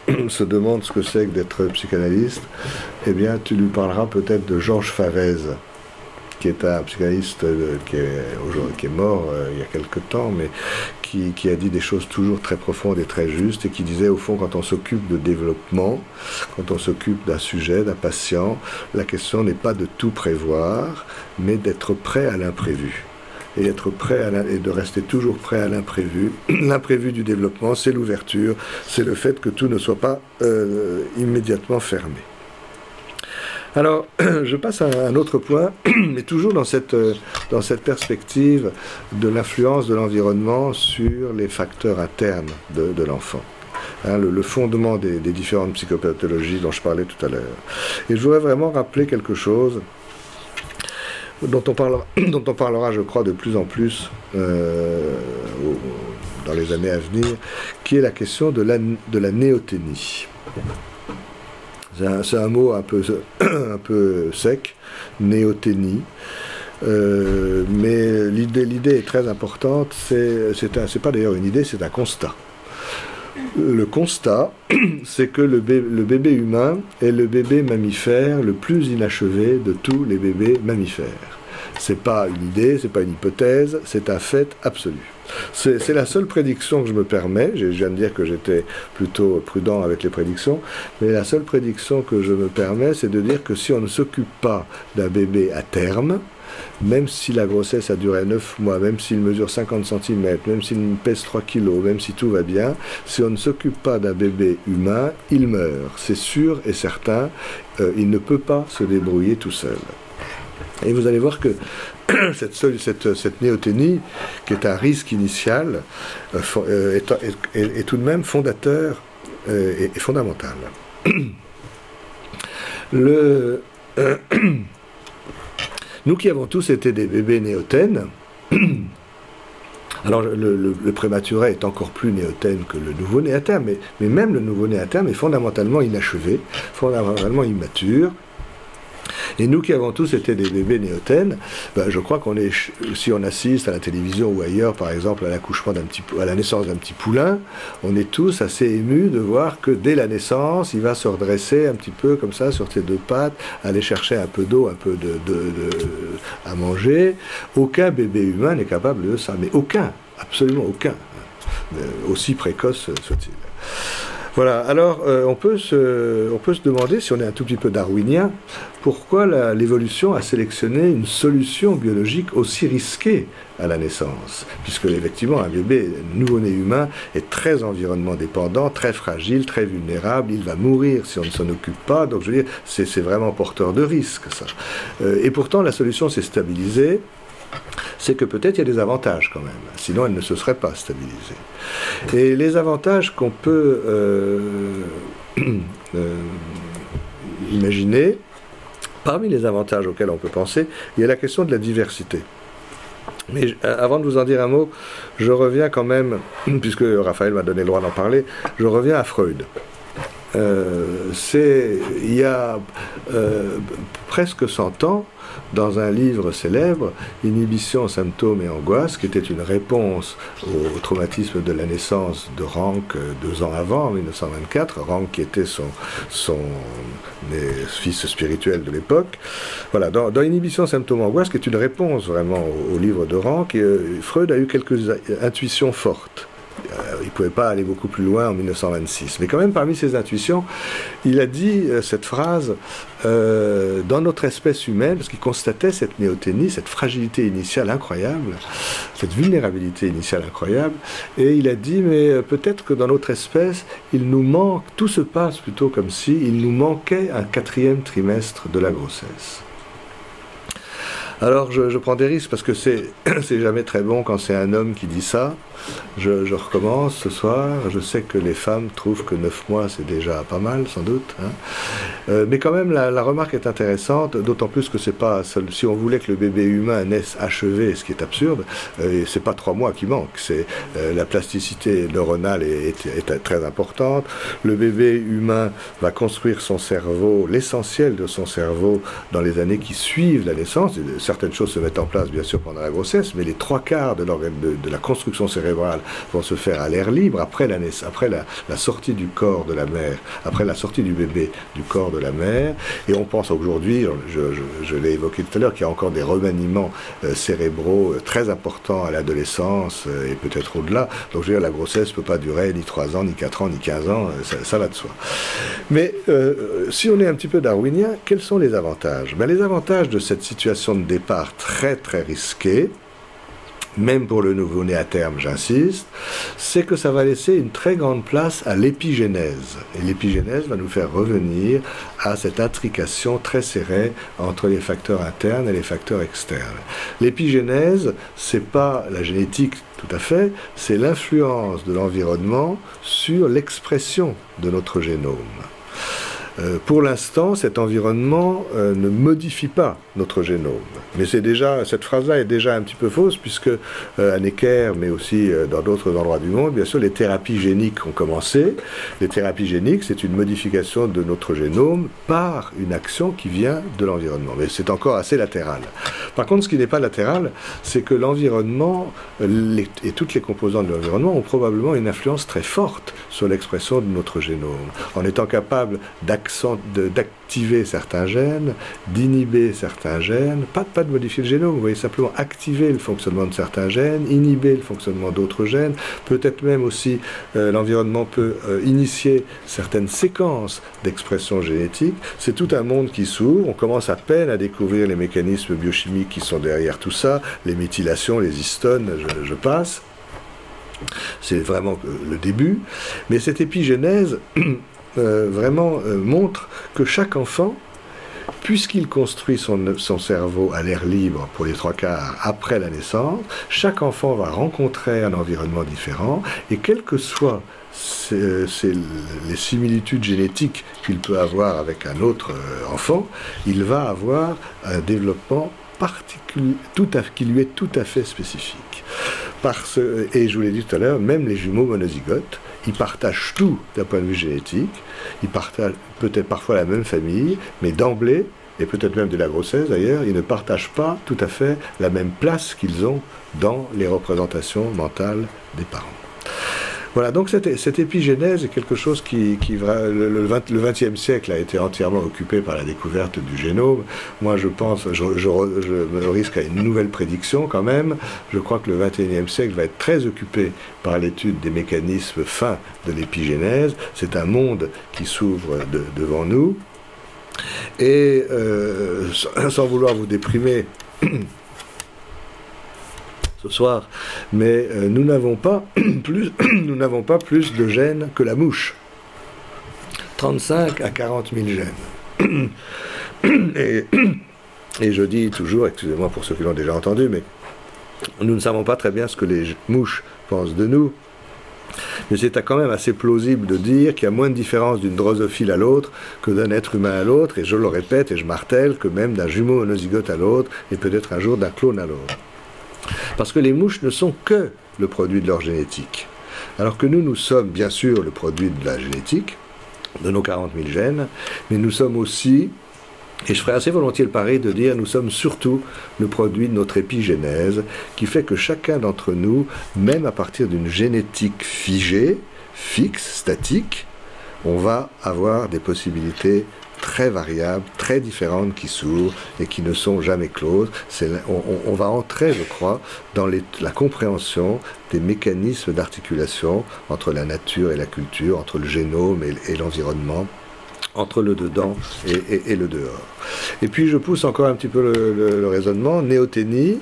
se demande ce que c'est que d'être psychanalyste. Eh bien, tu lui parleras peut-être de Georges Favez. Qui est un psychanalyste qui, est, qui est mort il y a quelque temps, mais qui, a dit des choses toujours très profondes et très justes, et qui disait au fond, quand on s'occupe de développement, quand on s'occupe d'un sujet, d'un patient, la question n'est pas de tout prévoir, mais d'être prêt à l'imprévu et être prêt à de rester toujours prêt à l'imprévu. L'imprévu du développement, c'est l'ouverture, c'est le fait que tout ne soit pas euh, immédiatement fermé. Alors, je passe à un autre point, mais toujours dans cette, euh, dans cette perspective de l'influence de l'environnement sur les facteurs internes de, de l'enfant. Hein, le, fondement des, différentes psychopathologies dont je parlais tout à l'heure. Et je voudrais vraiment rappeler quelque chose dont on, parlera, dont on parlera, je crois, de plus en plus euh, dans les années à venir, qui est la question de la, de la néoténie. C'est un, mot un peu, sec, néoténie. Euh, mais l'idée est très importante. C'est pas d'ailleurs une idée, c'est un constat. Le constat, c'est que le bébé humain est le bébé mammifère le plus inachevé de tous les bébés mammifères. C'est pas une idée, c'est pas une hypothèse, c'est un fait absolu. C'est la seule prédiction que je me permets. Je viens de dire que j'étais plutôt prudent avec les prédictions, mais la seule prédiction que je me permets, c'est de dire que si on ne s'occupe pas d'un bébé à terme, même si la grossesse a duré 9 mois, même s'il mesure 50 cm, même s'il pèse 3 kg, même si tout va bien, si on ne s'occupe pas d'un bébé humain, il meurt. C'est sûr et certain, euh, il ne peut pas se débrouiller tout seul. Et vous allez voir que cette, cette, cette néoténie, qui est un risque initial, euh, euh, est, tout de même fondateur euh, et, fondamental. Le, nous qui avons tous été des bébés néotènes, alors le, prématuré est encore plus néotène que le nouveau-né mais, mais même le nouveau-né est fondamentalement inachevé, fondamentalement immature, et nous qui avons tous été des bébés néotènes, ben, je crois qu'on est, si on assiste à la télévision ou ailleurs, par exemple, à l'accouchement d'un petit, à la naissance d'un petit poulain, on est tous assez émus de voir que dès la naissance, il va se redresser un petit peu comme ça sur ses deux pattes, aller chercher un peu d'eau, un peu de, à manger. Aucun bébé humain n'est capable de ça, mais aucun, absolument aucun, aussi précoce soit-il. Voilà, alors euh, on, peut se, on peut se demander, si on est un tout petit peu darwinien, pourquoi l'évolution a sélectionné une solution biologique aussi risquée à la naissance? Puisque effectivement, un bébé nouveau-né humain est très environnement dépendant, très fragile, très vulnérable, il va mourir si on ne s'en occupe pas, donc je veux dire, c'est vraiment porteur de risque ça. Euh, et pourtant, la solution s'est stabilisée c'est que peut-être il y a des avantages quand même. Sinon, elle ne se serait pas stabilisée. Et les avantages qu'on peut euh, euh, imaginer, parmi les avantages auxquels on peut penser, il y a la question de la diversité. Mais euh, avant de vous en dire un mot, je reviens quand même, puisque Raphaël m'a donné le droit d'en parler, je reviens à Freud. c'est il y a presque 100 ans, dans un livre célèbre, Inhibition, symptômes et angoisse, qui était une réponse au traumatisme de la naissance de Rank euh, deux ans avant, en 1924. Rank qui était son, son fils spirituel de l'époque. Voilà, dans, Inhibition, symptômes, angoisse, qui est une réponse vraiment au, livre de Rank, euh, Freud a eu quelques intuitions fortes. Euh, il ne pouvait pas aller beaucoup plus loin en 1926. Mais quand même, parmi ses intuitions, il a dit euh, cette phrase euh, dans notre espèce humaine, parce qu'il constatait cette néoténie, cette fragilité initiale incroyable, cette vulnérabilité initiale incroyable, et il a dit, mais peut-être que dans notre espèce, il nous manque, tout se passe plutôt comme si il nous manquait un quatrième trimestre de la grossesse. Alors je, prends des risques parce que c'est jamais très bon quand c'est un homme qui dit ça. Je, recommence ce soir. Je sais que les femmes trouvent que 9 mois c'est déjà pas mal, sans doute. Hein. Euh, mais quand même, la, remarque est intéressante, d'autant plus que c'est pas. Si on voulait que le bébé humain naisse achevé, ce qui est absurde, euh, c'est pas 3 mois qui manquent. C'est euh, la plasticité neuronale est, est, très importante. Le bébé humain va construire son cerveau, l'essentiel de son cerveau, dans les années qui suivent la naissance certaines choses se mettent en place, bien sûr, pendant la grossesse, mais les trois quarts de, de, la construction cérébrale vont se faire à l'air libre après, la, après la, sortie du corps de la mère, après la sortie du bébé du corps de la mère. Et on pense aujourd'hui, je, l'ai évoqué tout à l'heure, qu'il y a encore des remaniements euh, cérébraux euh, très importants à l'adolescence et peut-être au-delà. Donc, je veux dire, la grossesse ne peut pas durer ni 3 ans, ni 4 ans, ni 15 ans, ça, ça va de soi. Mais si on est un petit peu darwinien, quels sont les avantages? Ben, Les avantages de cette situation de départ très très risquée, même pour le nouveau-né à terme, j'insiste, c'est que ça va laisser une très grande place à l'épigénèse. Et l'épigénèse va nous faire revenir à cette intrication très serrée entre les facteurs internes et les facteurs externes. L'épigénèse, c'est pas la génétique tout à fait, c'est l'influence de l'environnement sur l'expression de notre génome. Euh, pour l'instant, cet environnement euh, ne modifie pas notre génome. Mais c'est déjà, cette phrase-là est déjà un petit peu fausse, puisque euh, à Necker, mais aussi dans d'autres endroits du monde, bien sûr, les thérapies géniques ont commencé. Les thérapies géniques, c'est une modification de notre génome par une action qui vient de l'environnement. Mais c'est encore assez latéral. Par contre, ce qui n'est pas latéral, c'est que l'environnement et toutes les composantes de l'environnement ont probablement une influence très forte sur l'expression de notre génome. En étant capable d'activer certains gènes, d'inhiber certains gènes, pas, de modifier le génome, vous voyez simplement activer le fonctionnement de certains gènes, inhiber le fonctionnement d'autres gènes, peut-être même aussi euh, l'environnement peut euh, initier certaines séquences d'expression génétique. C'est tout un monde qui s'ouvre, on commence à peine à découvrir les mécanismes biochimiques qui sont derrière tout ça, les méthylations, les histones, je passe. C'est vraiment euh, le début. Mais cette épigénèse, Euh, vraiment montre que chaque enfant, puisqu'il construit son, cerveau à l'air libre pour les trois quarts après la naissance, chaque enfant va rencontrer un environnement différent et quelles que soient les similitudes génétiques qu'il peut avoir avec un autre euh, enfant, il va avoir un développement qui lui est tout à fait spécifique. Parce, et je vous l'ai dit tout à l'heure, même les jumeaux monozygotes, ils partagent tout d'un point de vue génétique, ils partagent peut-être parfois la même famille, mais d'emblée, et peut-être même de la grossesse d'ailleurs, ils ne partagent pas tout à fait la même place qu'ils ont dans les représentations mentales des parents. Voilà, donc cette, épigénèse est quelque chose qui, le, 20, e siècle a été entièrement occupé par la découverte du génome. Moi, je pense, je, je, me risque à une nouvelle prédiction quand même. Je crois que le 21e siècle va être très occupé par l'étude des mécanismes fins de l'épigénèse. C'est un monde qui s'ouvre devant nous. Et euh, sans vouloir vous déprimer, ce soir, mais euh, nous n'avons pas plus, n'avons pas plus de gènes que la mouche. 35 à 40 000 gènes. Et, et je dis toujours, excusez-moi pour ceux qui l'ont déjà entendu, mais nous ne savons pas très bien ce que les mouches pensent de nous. Mais c'est quand même assez plausible de dire qu'il y a moins de différence d'une drosophile à l'autre que d'un être humain à l'autre, et je le répète et je martèle que même d'un jumeau monozygote à l'autre, et peut-être un jour d'un clone à l'autre. Parce que les mouches ne sont que le produit de leur génétique. Alors que nous, nous sommes bien sûr le produit de la génétique, de nos 40 000 gènes, mais nous sommes aussi, et je ferai assez volontiers le pari de dire, nous sommes surtout le produit de notre épigénèse, qui fait que chacun d'entre nous, même à partir d'une génétique figée, fixe, statique, on va avoir des possibilités très variables, très différentes qui s'ouvrent et qui ne sont jamais closes. On, va entrer, je crois, dans la compréhension des mécanismes d'articulation entre la nature et la culture, entre le génome et, l'environnement entre le dedans et, le dehors. Et puis je pousse encore un petit peu le, le raisonnement. Néothénie,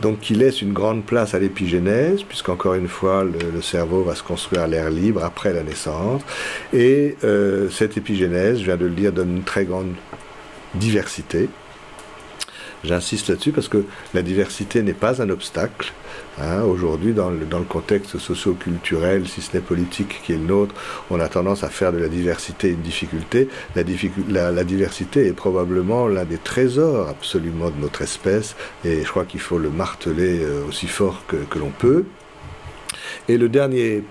donc qui laisse une grande place à l'épigénèse, puisqu'encore une fois, le, cerveau va se construire à l'air libre après la naissance. Et euh, cette épigénèse, je viens de le dire, donne une très grande diversité. J'insiste là-dessus parce que la diversité n'est pas un obstacle. Hein. Aujourd'hui, dans le, contexte socio-culturel, si ce n'est politique qui est le nôtre, on a tendance à faire de la diversité une difficulté. La, la, diversité est probablement l'un des trésors absolument de notre espèce, et je crois qu'il faut le marteler euh, aussi fort que, que l'on peut. Et le dernier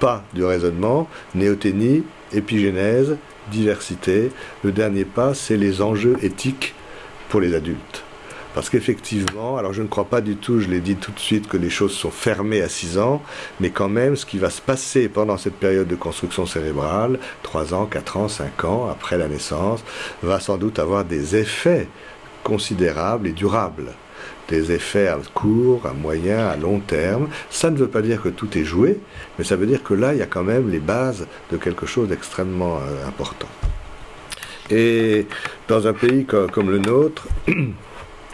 pas du raisonnement, néothénie, épigénèse, diversité, le dernier pas, c'est les enjeux éthiques les adultes. Parce qu'effectivement, alors je ne crois pas du tout, je l'ai dit tout de suite, que les choses sont fermées à 6 ans, mais quand même, ce qui va se passer pendant cette période de construction cérébrale, 3 ans, 4 ans, 5 ans après la naissance, va sans doute avoir des effets considérables et durables des effets à court, à moyen, à long terme. Ça ne veut pas dire que tout est joué, mais ça veut dire que là, il y a quand même les bases de quelque chose d'extrêmement euh, important. Et dans un pays comme, le nôtre,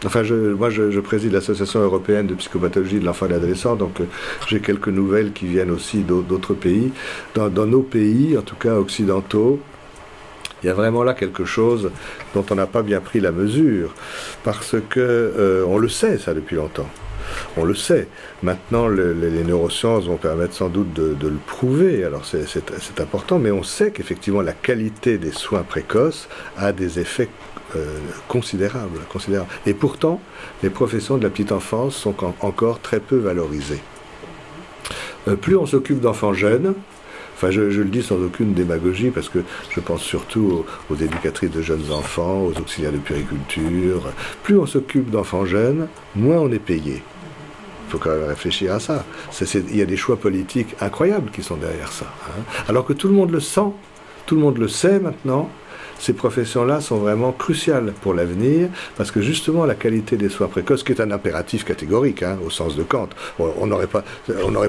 Enfin, je, moi, je, préside l'Association européenne de psychopathologie de l'enfant et de l'adolescent, donc euh, j'ai quelques nouvelles qui viennent aussi d'autres pays. Dans, nos pays, en tout cas occidentaux, il y a vraiment là quelque chose dont on n'a pas bien pris la mesure, parce que euh, on le sait ça depuis longtemps. On le sait. Maintenant, les neurosciences vont permettre sans doute de, le prouver. Alors c'est important, mais on sait qu'effectivement la qualité des soins précoces a des effets euh, considérables. Et pourtant, les professions de la petite enfance sont encore très peu valorisées. Euh, plus on s'occupe d'enfants jeunes, Enfin, je, le dis sans aucune démagogie parce que je pense surtout aux, éducatrices de jeunes enfants, aux auxiliaires de puriculture. Plus on s'occupe d'enfants jeunes, moins on est payé. Faut quand même réfléchir à ça. il y a des choix politiques incroyables qui sont derrière ça. Hein. Alors que tout le monde le sent, tout le monde le sait maintenant, ces professions-là sont vraiment cruciales pour l'avenir, parce que justement la qualité des soins précoces, qui est un impératif catégorique, hein, au sens de Kant, on n'aurait pas,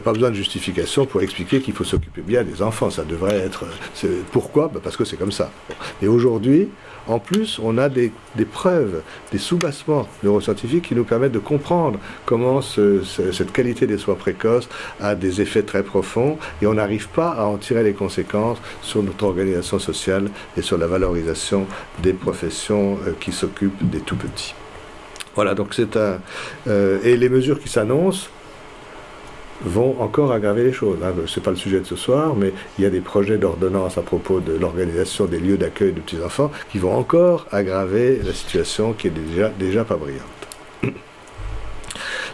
pas besoin de justification pour expliquer qu'il faut s'occuper bien des enfants. Ça devrait être. Pourquoi? Ben, Parce que c'est comme ça. Et aujourd'hui, en plus, on a des, preuves, des sous-bassements neuroscientifiques qui nous permettent de comprendre comment cette qualité des soins précoces a des effets très profonds et on n'arrive pas à en tirer les conséquences sur notre organisation sociale et sur la valorisation des professions euh, qui s'occupent des tout petits. Voilà, donc c'est un. Euh, et les mesures qui s'annoncent, vont encore aggraver les choses. Hein. Ce n'est pas le sujet de ce soir, mais il y a des projets d'ordonnance à propos de l'organisation des lieux d'accueil de petits-enfants qui vont encore aggraver la situation qui est déjà, déjà pas brillante.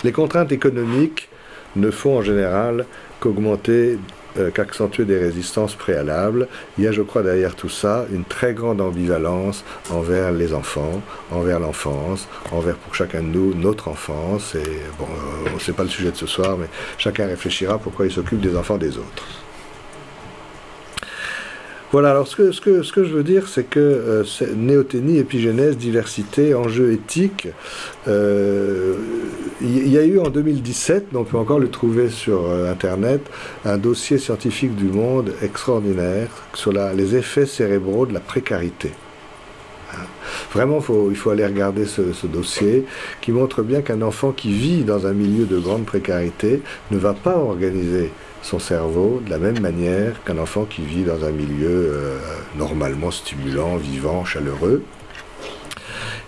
Les contraintes économiques ne font en général qu'augmenter euh, qu'accentuer des résistances préalables. Il y a, je crois, derrière tout ça, une très grande ambivalence envers les enfants, envers l'enfance, envers pour chacun de nous notre enfance. Et bon, euh, c'est pas le sujet de ce soir, mais chacun réfléchira pourquoi il s'occupe des enfants des autres. Voilà, alors ce que, je veux dire, c'est que euh, néothénie, épigénèse, diversité, enjeux éthiques, euh, il y, a eu en 2017, on peut encore le trouver sur euh, Internet, un dossier scientifique du monde extraordinaire sur les effets cérébraux de la précarité. Hein. Vraiment, il faut aller regarder ce dossier qui montre bien qu'un enfant qui vit dans un milieu de grande précarité ne va pas organiser son cerveau de la même manière qu'un enfant qui vit dans un milieu euh, normalement stimulant, vivant, chaleureux.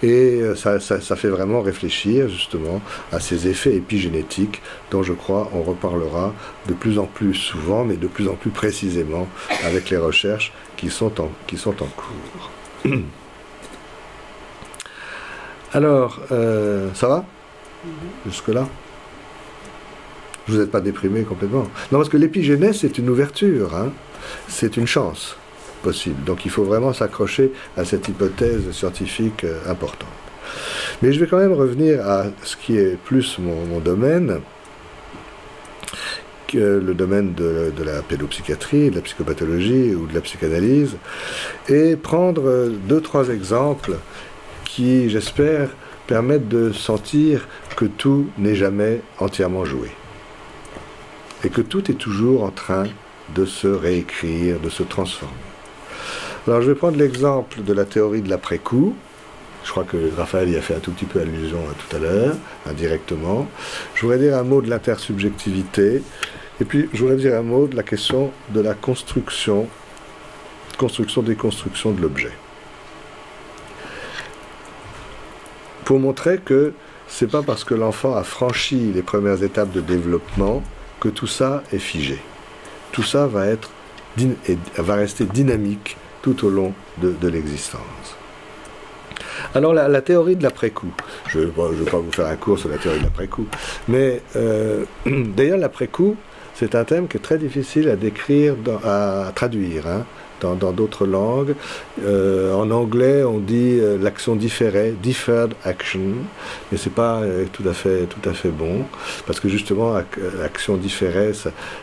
Et euh, ça, ça, fait vraiment réfléchir justement à ces effets épigénétiques dont je crois on reparlera de plus en plus souvent, mais de plus en plus précisément avec les recherches qui sont en, qui sont en cours. Alors, euh, ça va? Jusque-là? Vous n'êtes pas déprimé complètement. Non, parce que l'épigénèse, c'est une ouverture, hein. c'est une chance possible. Donc il faut vraiment s'accrocher à cette hypothèse scientifique euh, importante. Mais je vais quand même revenir à ce qui est plus mon, domaine, que le domaine de, de, la pédopsychiatrie, de la psychopathologie ou de la psychanalyse, et prendre deux, trois exemples qui, j'espère, permettent de sentir que tout n'est jamais entièrement joué et que tout est toujours en train de se réécrire, de se transformer. Alors je vais prendre l'exemple de la théorie de l'après-coup. Je crois que Raphaël y a fait un tout petit peu allusion tout à l'heure, indirectement. Je voudrais dire un mot de l'intersubjectivité, et puis je voudrais dire un mot de la question de la construction, construction-déconstruction de l'objet. Pour montrer que c'est pas parce que l'enfant a franchi les premières étapes de développement que tout ça est figé. Tout ça va, être, va rester dynamique tout au long de, l'existence. Alors la, théorie de l'après-coup, je ne vais pas vous faire un cours sur la théorie de l'après-coup, mais euh, d'ailleurs l'après-coup, c'est un thème qui est très difficile à décrire, à traduire hein, dans d'autres langues. Euh, en anglais, on dit euh, l'action différée, deferred action, mais c'est pas tout à fait tout à fait bon parce que justement, action différée,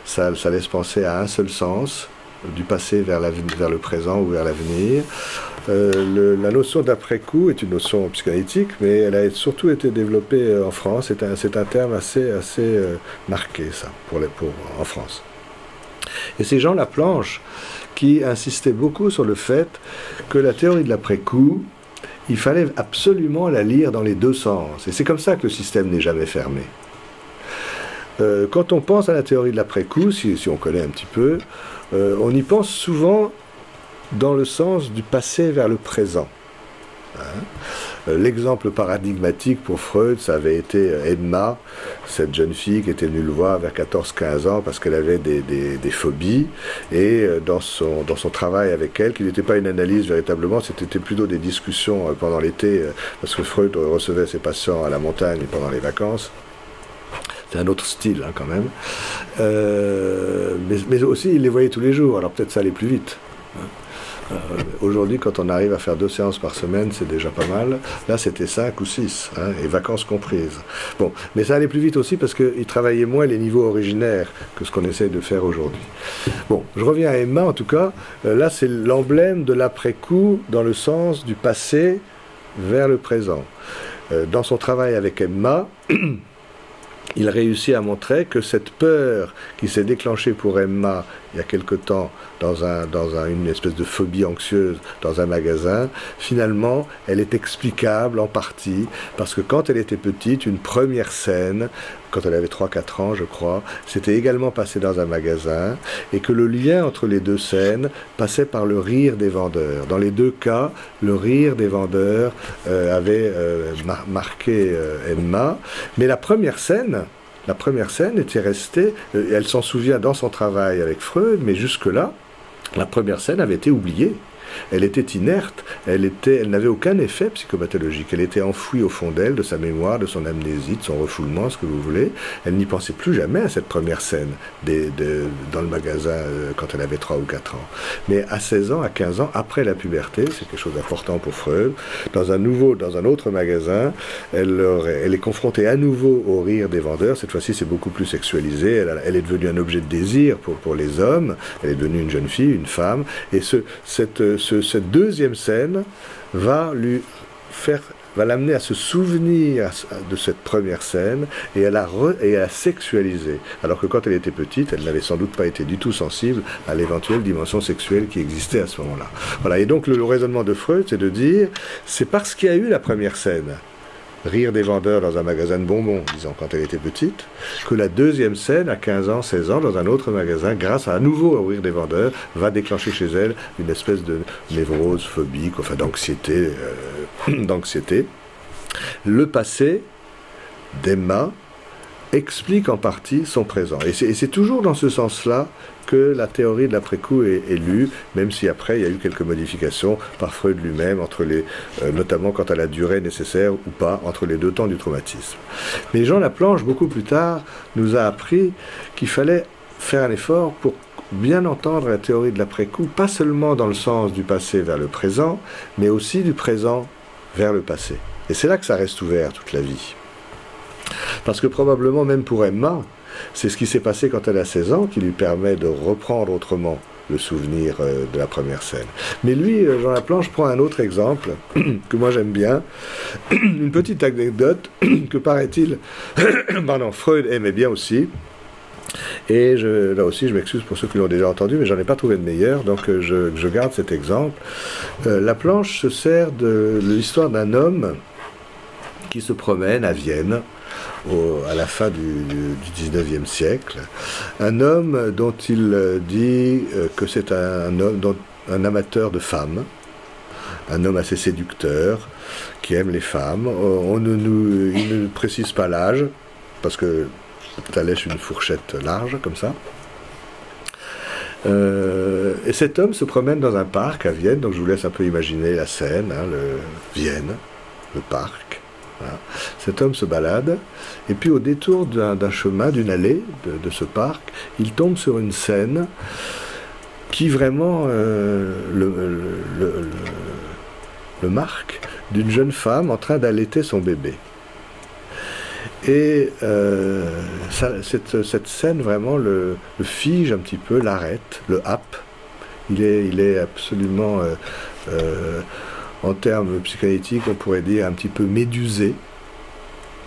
ça, laisse penser à un seul sens du passé vers, le présent ou vers l'avenir. Euh, la notion d'après-coup est une notion psychanalytique, mais elle a surtout été développée euh, en France. C'est un, un, terme assez, assez euh, marqué, ça, pour, les, pour en France. Et c'est Jean Laplanche qui insistait beaucoup sur le fait que la théorie de l'après-coup, il fallait absolument la lire dans les deux sens. Et c'est comme ça que le système n'est jamais fermé. quand on pense à la théorie de l'après-coup, si, on connaît un petit peu, on y pense souvent dans le sens du passé vers le présent. Hein. Euh, l'exemple paradigmatique pour Freud, ça avait été Emma, cette jeune fille qui était venue le voir vers 14-15 ans parce qu'elle avait des, phobies. Et euh, dans son, travail avec elle, qui n'était pas une analyse véritablement, c'était plutôt des discussions euh, pendant l'été, parce que Freud recevait ses patients à la montagne pendant les vacances. C'est un autre style hein, quand même. mais, mais, aussi, il les voyait tous les jours, alors peut-être ça allait plus vite. Euh, aujourd'hui, quand on arrive à faire deux séances par semaine, c'est déjà pas mal. Là, c'était cinq ou six, hein, et vacances comprises. Bon, mais ça allait plus vite aussi parce qu'il travaillait moins les niveaux originaires que ce qu'on essaye de faire aujourd'hui. Bon, je reviens à Emma en tout cas. Euh, là, c'est l'emblème de l'après-coup dans le sens du passé vers le présent. Euh, dans son travail avec Emma, il réussit à montrer que cette peur qui s'est déclenchée pour Emma il y a quelque temps dans, un, dans une espèce de phobie anxieuse dans un magasin, finalement, elle est explicable en partie parce que quand elle était petite, une première scène, quand elle avait 3-4 ans, je crois, s'était également passée dans un magasin et que le lien entre les deux scènes passait par le rire des vendeurs. Dans les deux cas, le rire des vendeurs euh, avait euh, marqué euh, Emma, mais la première scène, la première scène était restée, euh, elle s'en souvient dans son travail avec Freud, mais jusque-là, la première scène avait été oubliée. Elle était inerte, elle, était, elle n'avait aucun effet psychopathologique. Elle était enfouie au fond d'elle, de sa mémoire, de son amnésie, de son refoulement, ce que vous voulez. Elle n'y pensait plus jamais à cette première scène dans le magasin euh, quand elle avait 3 ou 4 ans. Mais à 16 ans, à 15 ans, après la puberté, c'est quelque chose d'important pour Freud, dans un nouveau, dans un autre magasin, elle, est confrontée à nouveau au rire des vendeurs. Cette fois-ci, c'est beaucoup plus sexualisé. Elle, est devenue un objet de désir pour, les hommes. Elle est devenue une jeune fille, une femme. Et ce, cette cette deuxième scène va lui faire va l'amener à se souvenir de cette première scène et à la, et sexualiser. Alors que quand elle était petite, elle n'avait sans doute pas été du tout sensible à l'éventuelle dimension sexuelle qui existait à ce moment-là. Voilà. Et donc le raisonnement de Freud, c'est de dire, c'est parce qu'il y a eu la première scène rire des vendeurs dans un magasin de bonbons, disons, quand elle était petite, que la deuxième scène, à 15 ans, 16 ans, dans un autre magasin, grâce à, nouveau au rire des vendeurs, va déclencher chez elle une espèce de névrose phobique, enfin d'anxiété. Euh, d'anxiété. Le passé d'Emma explique en partie son présent. Et c'est toujours dans ce sens-là que la théorie de l'après-coup est, lue, même si après il y a eu quelques modifications par Freud lui-même, entre les, euh, notamment quant à la durée nécessaire ou pas entre les deux temps du traumatisme. Mais Jean Laplanche, beaucoup plus tard, nous a appris qu'il fallait faire un effort pour bien entendre la théorie de l'après-coup, pas seulement dans le sens du passé vers le présent, mais aussi du présent vers le passé. Et c'est là que ça reste ouvert toute la vie. Parce que probablement même pour Emma, c'est ce qui s'est passé quand elle a 16 ans qui lui permet de reprendre autrement le souvenir euh, de la première scène. Mais lui, euh, Jean Laplanche prend un autre exemple que moi j'aime bien, une petite anecdote que paraît-il, pardon, Freud aimait bien aussi. Et là aussi, je m'excuse pour ceux qui l'ont déjà entendu, mais j'en ai pas trouvé de meilleur, donc euh, je, garde cet exemple. La planche se sert de l'histoire d'un homme qui se promène à Vienne à la fin du, du, 19e siècle. Un homme dont il dit euh, que c'est un un amateur de femmes, un homme assez séducteur, qui aime les femmes. On ne nous, il ne précise pas l'âge, parce que ça laisse une fourchette large comme ça. Euh, et cet homme se promène dans un parc à Vienne, donc je vous laisse un peu imaginer la scène, hein, le, Vienne, le parc. Cet homme se balade, et puis au détour d'un chemin, d'une allée de, ce parc, il tombe sur une scène qui vraiment le, le, marque d'une jeune femme en train d'allaiter son bébé. Et cette, cette, scène vraiment le, fige un petit peu, l'arrête, le happe. Il est, il est absolument en termes psychanalytiques, on pourrait dire un petit peu médusé,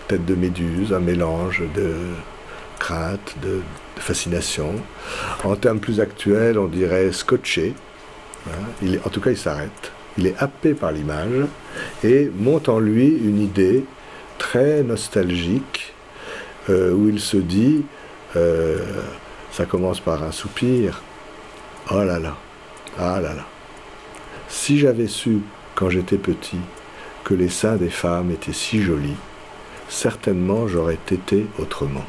tête de méduse, un mélange de crainte, de, fascination. En termes plus actuels, on dirait scotché. Hein. En tout cas, il s'arrête. Il est happé par l'image et monte en lui une idée très nostalgique euh, où il se dit, euh, ça commence par un soupir, oh là là, ah là là, si j'avais su quand j'étais petit, que les seins des femmes étaient si jolis, certainement j'aurais été autrement.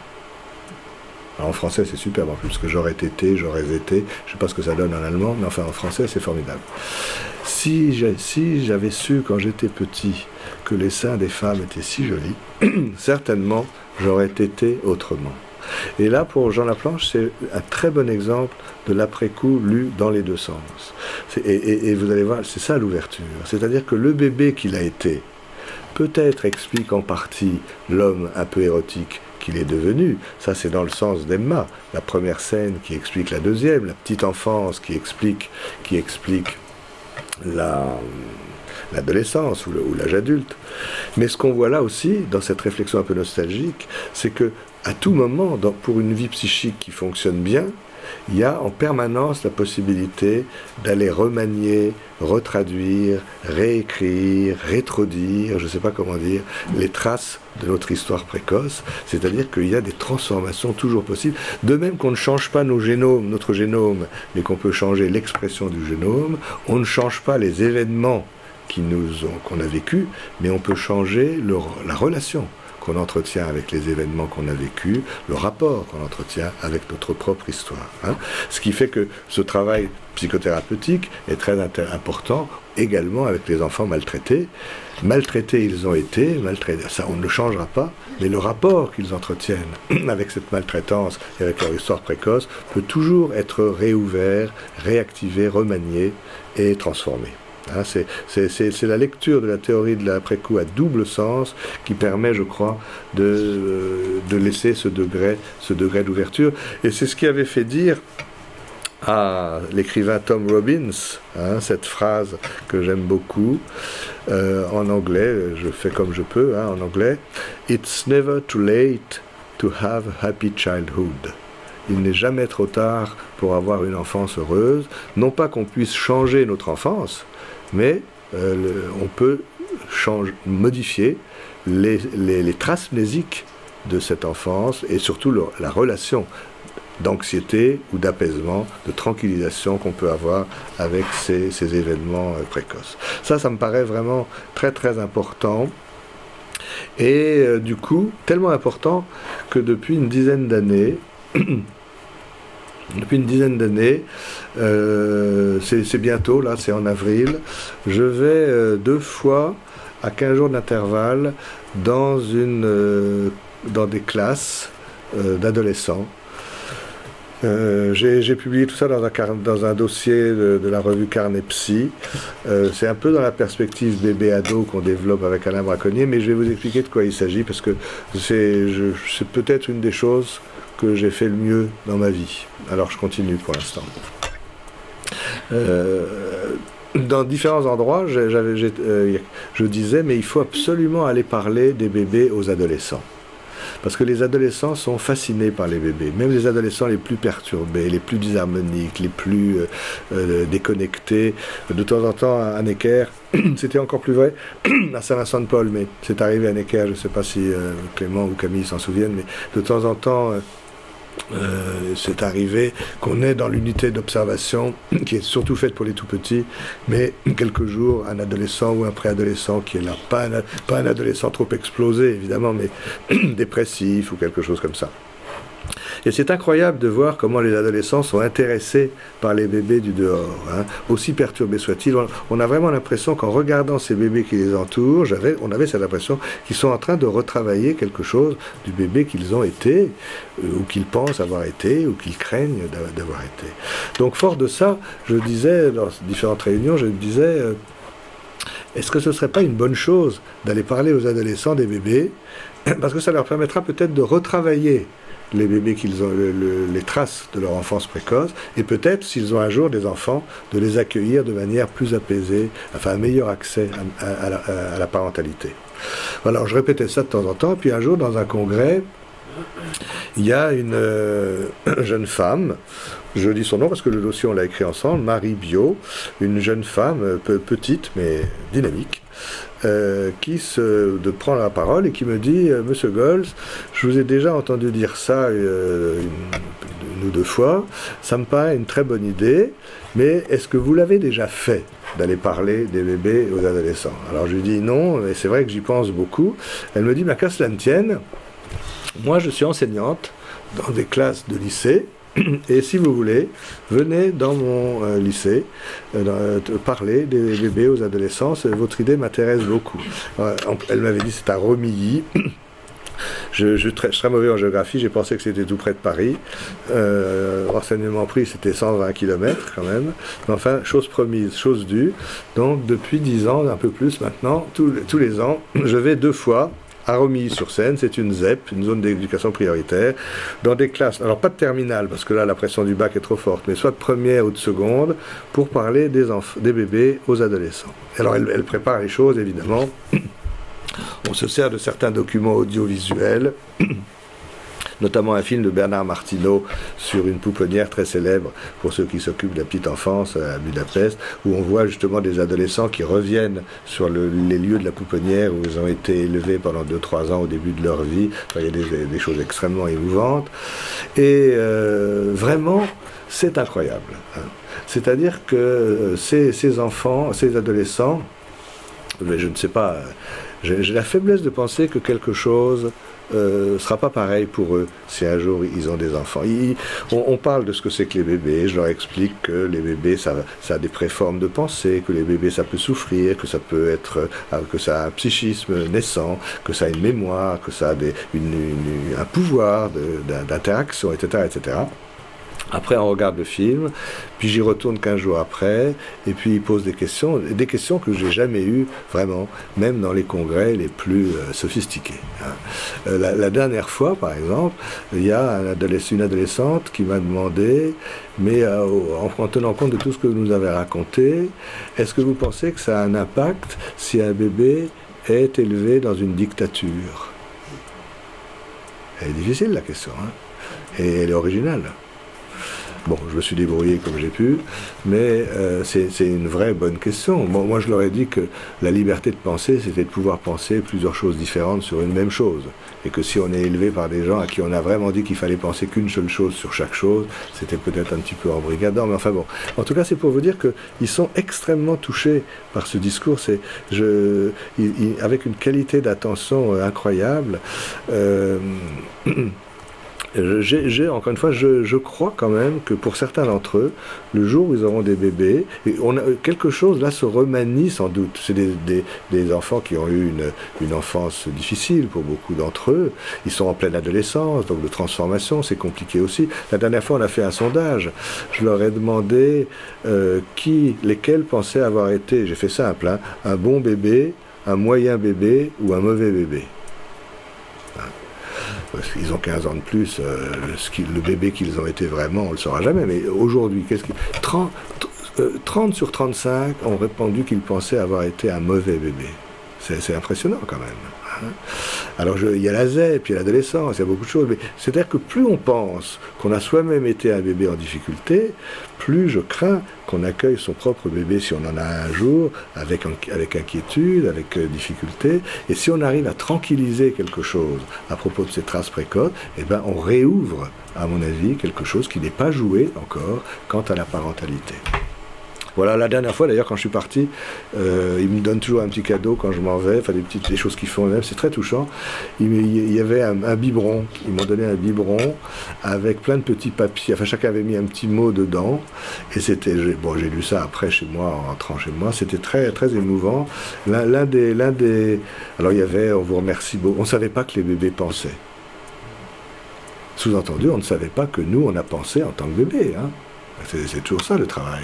en français c'est superbe en plus, parce que j'aurais été, j'aurais été, je ne sais pas ce que ça donne en allemand, mais enfin en français c'est formidable. Si j'avais su quand j'étais petit que les seins des femmes étaient si jolis, certainement j'aurais été autrement. Et là, pour Jean Laplanche, c'est un très bon exemple de l'après-coup lu dans les deux sens. Et, vous allez voir, c'est ça l'ouverture. C'est-à-dire que le bébé qu'il a été, peut-être explique en partie l'homme un peu érotique qu'il est devenu. Ça, c'est dans le sens d'Emma. La première scène qui explique la deuxième, la petite enfance qui explique, qui explique l'adolescence ou l'âge adulte. Mais ce qu'on voit là aussi, dans cette réflexion un peu nostalgique, c'est que à tout moment, pour une vie psychique qui fonctionne bien, il y a en permanence la possibilité d'aller remanier, retraduire, réécrire, rétrodire, je ne sais pas comment dire, les traces de notre histoire précoce, c'est-à-dire qu'il y a des transformations toujours possibles, de même qu'on ne change pas nos génomes, notre génome, mais qu'on peut changer l'expression du génome, on ne change pas les événements qu'on a vécus, mais on peut changer la relation qu'on entretient avec les événements qu'on a vécus, le rapport qu'on entretient avec notre propre histoire. Hein. Ce qui fait que ce travail psychothérapeutique est très important également avec les enfants maltraités. Maltraités ils ont été, maltraités, ça on ne le changera pas, mais le rapport qu'ils entretiennent avec cette maltraitance et avec leur histoire précoce peut toujours être réouvert, réactivé, remanié et transformé. Hein, c'est la lecture de la théorie de l'après-coup à double sens qui permet, je crois, de, euh, de laisser ce degré, ce degré d'ouverture. Et c'est ce qui avait fait dire à l'écrivain Tom Robbins, hein, cette phrase que j'aime beaucoup, euh, en anglais, je fais comme je peux, hein, en anglais, It's never too late to have a happy childhood. Il n'est jamais trop tard pour avoir une enfance heureuse. Non pas qu'on puisse changer notre enfance, mais euh, on peut modifier les, traces mnésiques de cette enfance et surtout la relation d'anxiété ou d'apaisement, de tranquillisation qu'on peut avoir avec ces, événements euh, précoces. Ça, ça me paraît vraiment très très important. Et euh, du coup, tellement important que depuis une dizaine d'années, depuis une dizaine d'années, euh, c'est bientôt, là, c'est en avril, je vais euh, deux fois à 15 jours d'intervalle dans, euh, dans des classes d'adolescents. J'ai publié tout ça dans un, dossier de, la revue Carnet Psy. c'est un peu dans la perspective bébé-ado qu'on développe avec Alain Braconnier, mais je vais vous expliquer de quoi il s'agit parce que c'est peut-être une des choses que j'ai fait le mieux dans ma vie. Alors je continue pour l'instant. Euh, dans différents endroits, euh, je disais, mais il faut absolument aller parler des bébés aux adolescents. Parce que les adolescents sont fascinés par les bébés. Même les adolescents les plus perturbés, les plus disharmoniques, les plus euh, déconnectés. De temps en temps, à Necker, c'était encore plus vrai à Saint-Vincent-de-Paul, mais c'est arrivé à Necker, je ne sais pas si Clément ou Camille s'en souviennent, mais de temps en temps, euh, c'est arrivé qu'on est dans l'unité d'observation qui est surtout faite pour les tout petits, mais quelques jours, un adolescent ou un préadolescent qui est là, pas un, pas un adolescent trop explosé évidemment, mais dépressif ou quelque chose comme ça. Et c'est incroyable de voir comment les adolescents sont intéressés par les bébés du dehors. Hein. Aussi perturbés soient-ils, on a vraiment l'impression qu'en regardant ces bébés qui les entourent, on avait cette impression qu'ils sont en train de retravailler quelque chose du bébé qu'ils ont été, euh, ou qu'ils pensent avoir été, ou qu'ils craignent d'avoir été. Donc fort de ça, je disais, dans différentes réunions, je disais, euh, est-ce que ce ne serait pas une bonne chose d'aller parler aux adolescents des bébés? Parce que ça leur permettra peut-être de retravailler les bébés qu'ils ont, les traces de leur enfance précoce, et peut-être, s'ils ont un jour des enfants, de les accueillir de manière plus apaisée, enfin un meilleur accès à, la, parentalité. Alors je répétais ça de temps en temps, puis un jour dans un congrès, il y a une euh, jeune femme, je dis son nom parce que le dossier on l'a écrit ensemble, Marie Bio, une jeune femme euh, petite mais dynamique, euh, qui se de prend la parole et qui me dit Monsieur Gols, je vous ai déjà entendu dire ça une, ou deux fois, ça me paraît une très bonne idée, mais est-ce que vous l'avez déjà fait d'aller parler des bébés aux adolescents? Alors je lui dis non, mais c'est vrai que j'y pense beaucoup. Elle me dit, mais qu'à cela ne tienne, moi, je suis enseignante dans des classes de lycée. Et si vous voulez, venez dans mon euh, lycée euh, euh, parler des bébés aux adolescents. Votre idée m'intéresse beaucoup. elle m'avait dit c'est à Romilly. Je, je, je, serais mauvais en géographie, j'ai pensé que c'était tout près de Paris. renseignement pris, c'était 120 km quand même. Mais enfin, chose promise, chose due. Donc depuis 10 ans, un peu plus maintenant, tous les ans, je vais deux fois à Romilly-sur-Seine, c'est une ZEP, une zone d'éducation prioritaire, dans des classes, alors pas de terminale, parce que là la pression du bac est trop forte, mais soit de première ou de seconde, pour parler des, des bébés aux adolescents. Alors elle, elle prépare les choses, évidemment. On se sert de certains documents audiovisuels notamment un film de Bernard Martineau sur une pouponnière très célèbre pour ceux qui s'occupent de la petite enfance à Budapest, où on voit justement des adolescents qui reviennent sur les lieux de la pouponnière où ils ont été élevés pendant 2-3 ans au début de leur vie. il y a des, choses extrêmement émouvantes. Et euh, vraiment, c'est incroyable. Hein. C'est-à-dire que euh, ces, ces, enfants, ces adolescents, je ne sais pas, j'ai la faiblesse de penser que quelque chose euh, sera pas pareil pour eux si un jour ils ont des enfants. on, parle de ce que c'est que les bébés, je leur explique que les bébés ça, a des préformes de pensée, que les bébés ça peut souffrir, que ça peut être, euh, que ça a un psychisme naissant, que ça a une mémoire, que ça a un pouvoir d'interaction, etc., etc. Après, on regarde le film, puis j'y retourne 15 jours après, et puis il pose des questions, des questions que j'ai jamais eues vraiment, même dans les congrès les plus euh, sophistiqués. Hein. Euh, la, dernière fois, par exemple, il y a une adolescente qui m'a demandé, mais euh, en, tenant compte de tout ce que vous nous avez raconté, est-ce que vous pensez que ça a un impact si un bébé est élevé dans une dictature? Elle est difficile la question, hein et elle est originale. Bon, je me suis débrouillé comme j'ai pu, mais euh, c'est une vraie bonne question. Bon, moi, je leur ai dit que la liberté de penser, c'était de pouvoir penser plusieurs choses différentes sur une même chose. Et que si on est élevé par des gens à qui on a vraiment dit qu'il fallait penser qu'une seule chose sur chaque chose, c'était peut-être un petit peu embrigadant. Mais enfin bon, en tout cas, c'est pour vous dire qu'ils sont extrêmement touchés par ce discours. C'est avec une qualité d'attention euh, incroyable. Euh, encore une fois, je, crois quand même que pour certains d'entre eux, le jour où ils auront des bébés, on a, quelque chose là se remanie sans doute. C'est des, enfants qui ont eu une, une, enfance difficile pour beaucoup d'entre eux. Ils sont en pleine adolescence, donc de transformation, c'est compliqué aussi. La dernière fois, on a fait un sondage. Je leur ai demandé euh, qui, lesquels pensaient avoir été, j'ai fait simple, hein, un bon bébé, un moyen bébé ou un mauvais bébé qu'ils ont 15 ans de plus, euh, le bébé qu'ils ont été vraiment, on ne le saura jamais. Mais aujourd'hui, qu'est-ce 30, 30 euh, sur 35 ont répondu qu'ils pensaient avoir été un mauvais bébé. C'est impressionnant quand même. Hein. Alors il y a la ZEP, il y a l'adolescence, il y a beaucoup de choses, mais c'est-à-dire que plus on pense qu'on a soi-même été un bébé en difficulté, plus je crains qu'on accueille son propre bébé si on en a un jour, avec, avec inquiétude, avec euh, difficulté, et si on arrive à tranquilliser quelque chose à propos de ces traces précoces, eh ben on réouvre, à mon avis, quelque chose qui n'est pas joué encore quant à la parentalité. Voilà, la dernière fois d'ailleurs, quand je suis parti, euh, il me donne toujours un petit cadeau quand je m'en vais, enfin des petites des choses qu'ils font eux-mêmes, c'est très touchant. Il, y avait un, biberon, ils m'ont donné un biberon avec plein de petits papiers, enfin chacun avait mis un petit mot dedans, et c'était, bon j'ai lu ça après chez moi, en rentrant chez moi, c'était très, très émouvant. L'un des, l'un des, alors il y avait, on vous remercie on ne savait pas que les bébés pensaient. Sous-entendu, on ne savait pas que nous, on a pensé en tant que bébé. Hein. C'est toujours ça le travail,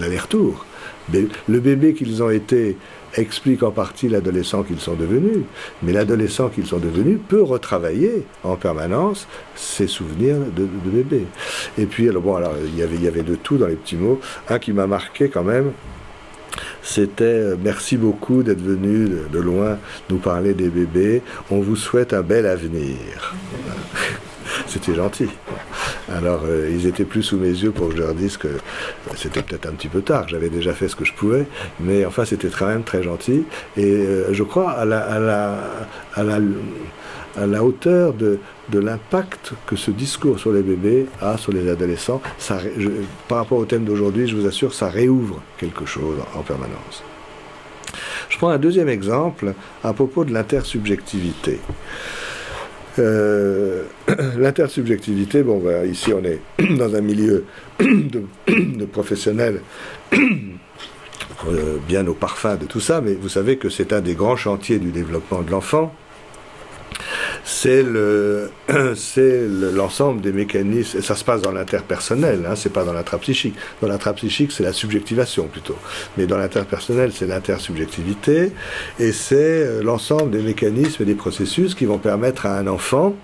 l'aller-retour. Le bébé qu'ils ont été explique en partie l'adolescent qu'ils sont devenus, mais l'adolescent qu'ils sont devenus peut retravailler en permanence ses souvenirs de, bébé. Et puis, alors, bon, alors, il y, avait, il y avait de tout dans les petits mots. Un qui m'a marqué quand même, c'était euh, merci beaucoup d'être venu de loin nous parler des bébés. On vous souhaite un bel avenir. C'était gentil. Alors, euh, ils étaient plus sous mes yeux pour que je leur dise que c'était peut-être un petit peu tard, j'avais déjà fait ce que je pouvais, mais enfin, c'était quand même très gentil. Et euh, je crois à la, hauteur de, l'impact que ce discours sur les bébés a sur les adolescents. Par rapport au thème d'aujourd'hui, je vous assure, ça réouvre quelque chose en permanence. Je prends un deuxième exemple à propos de l'intersubjectivité. Euh, l'intersubjectivité, bon, ben, ici on est dans un milieu de, professionnels euh, bien au parfum de tout ça, mais vous savez que c'est un des grands chantiers du développement de l'enfant c'est le, c'est l'ensemble des mécanismes, et ça se passe dans l'interpersonnel, hein, c'est pas dans l'intrapsychique. Dans l'intrapsychique, c'est la subjectivation plutôt. Mais dans l'interpersonnel, c'est l'intersubjectivité, et c'est euh, l'ensemble des mécanismes et des processus qui vont permettre à un enfant,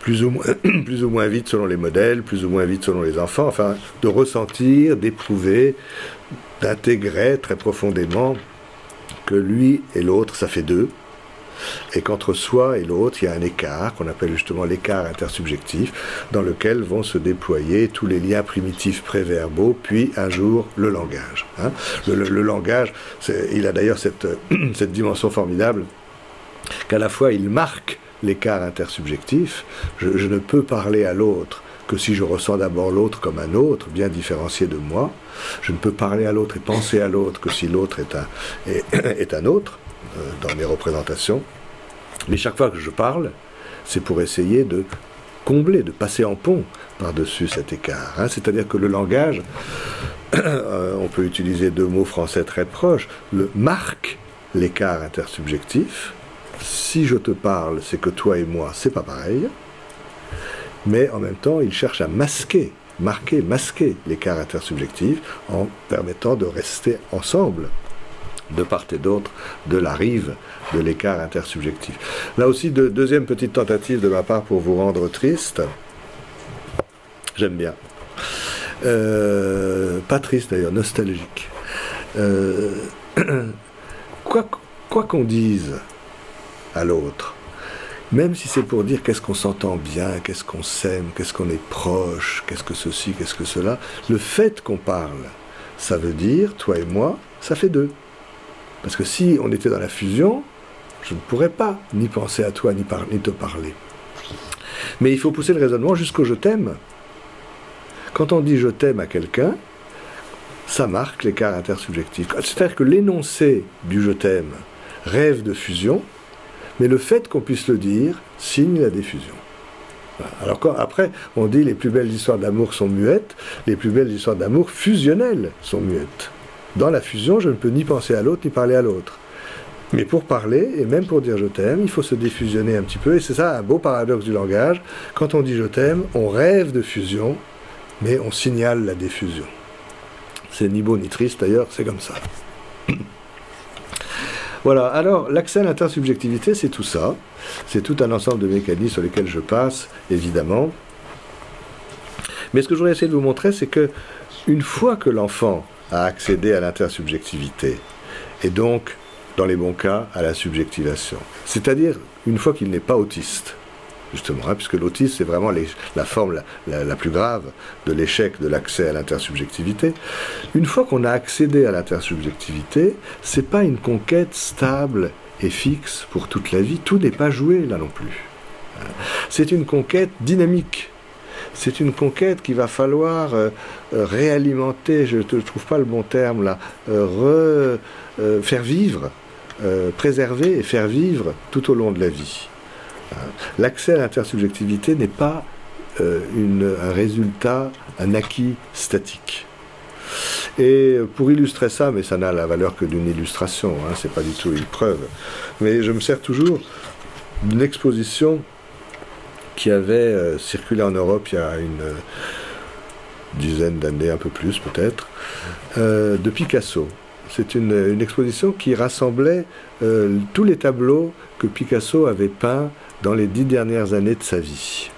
plus ou, moins, plus ou moins vite selon les modèles, plus ou moins vite selon les enfants, enfin, de ressentir, d'éprouver, d'intégrer très profondément que lui et l'autre, ça fait deux, et qu'entre soi et l'autre, il y a un écart qu'on appelle justement l'écart intersubjectif, dans lequel vont se déployer tous les liens primitifs préverbaux, puis un jour le langage. Hein. Le, langage, il a d'ailleurs cette, dimension formidable qu'à la fois il marque l'écart intersubjectif, je, ne peux parler à l'autre que si je ressens d'abord l'autre comme un autre, bien différencié de moi. Je ne peux parler à l'autre et penser à l'autre que si l'autre est un autre. Euh, dans mes représentations. Mais chaque fois que je parle, c'est pour essayer de combler, de passer en pont par-dessus cet écart. Hein. C'est-à-dire que le langage, euh, on peut utiliser deux mots français très proches, le marque l'écart intersubjectif. Si je te parle, c'est que toi et moi, c'est pas pareil. Mais en même temps, il cherche à masquer, marquer, masquer l'écart intersubjectif en permettant de rester ensemble de part et d'autre de la rive de l'écart intersubjectif. Là aussi, deuxième petite tentative de ma part pour vous rendre triste. J'aime bien. Euh, pas triste d'ailleurs, nostalgique. Euh, quoi qu'on dise à l'autre, même si c'est pour dire qu'est-ce qu'on s'entend bien, qu'est-ce qu'on s'aime, qu'est-ce qu'on est proche, qu'est-ce que ceci, qu'est-ce que cela, le fait qu'on parle, ça veut dire, toi et moi, ça fait deux. Parce que si on était dans la fusion, je ne pourrais pas ni penser à toi ni, te parler. Mais il faut pousser le raisonnement jusqu'au je t'aime. Quand on dit je t'aime à quelqu'un, ça marque l'écart intersubjectif. C'est-à-dire que l'énoncé du je t'aime rêve de fusion, mais le fait qu'on puisse le dire signe la diffusion. Alors après, on dit les plus belles histoires d'amour sont muettes, les plus belles histoires d'amour fusionnelles sont muettes. Dans la fusion, je ne peux ni penser à l'autre ni parler à l'autre. Mais pour parler, et même pour dire je t'aime, il faut se défusionner un petit peu. Et c'est ça un beau paradoxe du langage. Quand on dit je t'aime, on rêve de fusion, mais on signale la diffusion. C'est ni beau ni triste d'ailleurs, c'est comme ça. Voilà, alors l'accès à l'intersubjectivité, c'est tout ça. C'est tout un ensemble de mécanismes sur lesquels je passe, évidemment. Mais ce que je voudrais essayer de vous montrer, c'est que une fois que l'enfant à accéder à l'intersubjectivité, et donc, dans les bons cas, à la subjectivation. C'est-à-dire, une fois qu'il n'est pas autiste, justement, hein, puisque l'autisme, c'est vraiment la forme la, plus grave de l'échec de l'accès à l'intersubjectivité. Une fois qu'on a accédé à l'intersubjectivité, c'est pas une conquête stable et fixe pour toute la vie. Tout n'est pas joué là non plus. C'est une conquête dynamique c'est une conquête qu'il va falloir réalimenter, je ne trouve pas le bon terme là, faire vivre, préserver et faire vivre tout au long de la vie. L'accès à l'intersubjectivité n'est pas un résultat, un acquis statique. Et pour illustrer ça, mais ça n'a la valeur que d'une illustration, hein, c'est pas du tout une preuve, mais je me sers toujours d'une exposition qui avait euh, circulé en Europe il y a une euh, dizaine d'années, un peu plus peut-être, euh, de Picasso. C'est une, exposition qui rassemblait tous les tableaux que Picasso avait peints dans les dix dernières années de sa vie.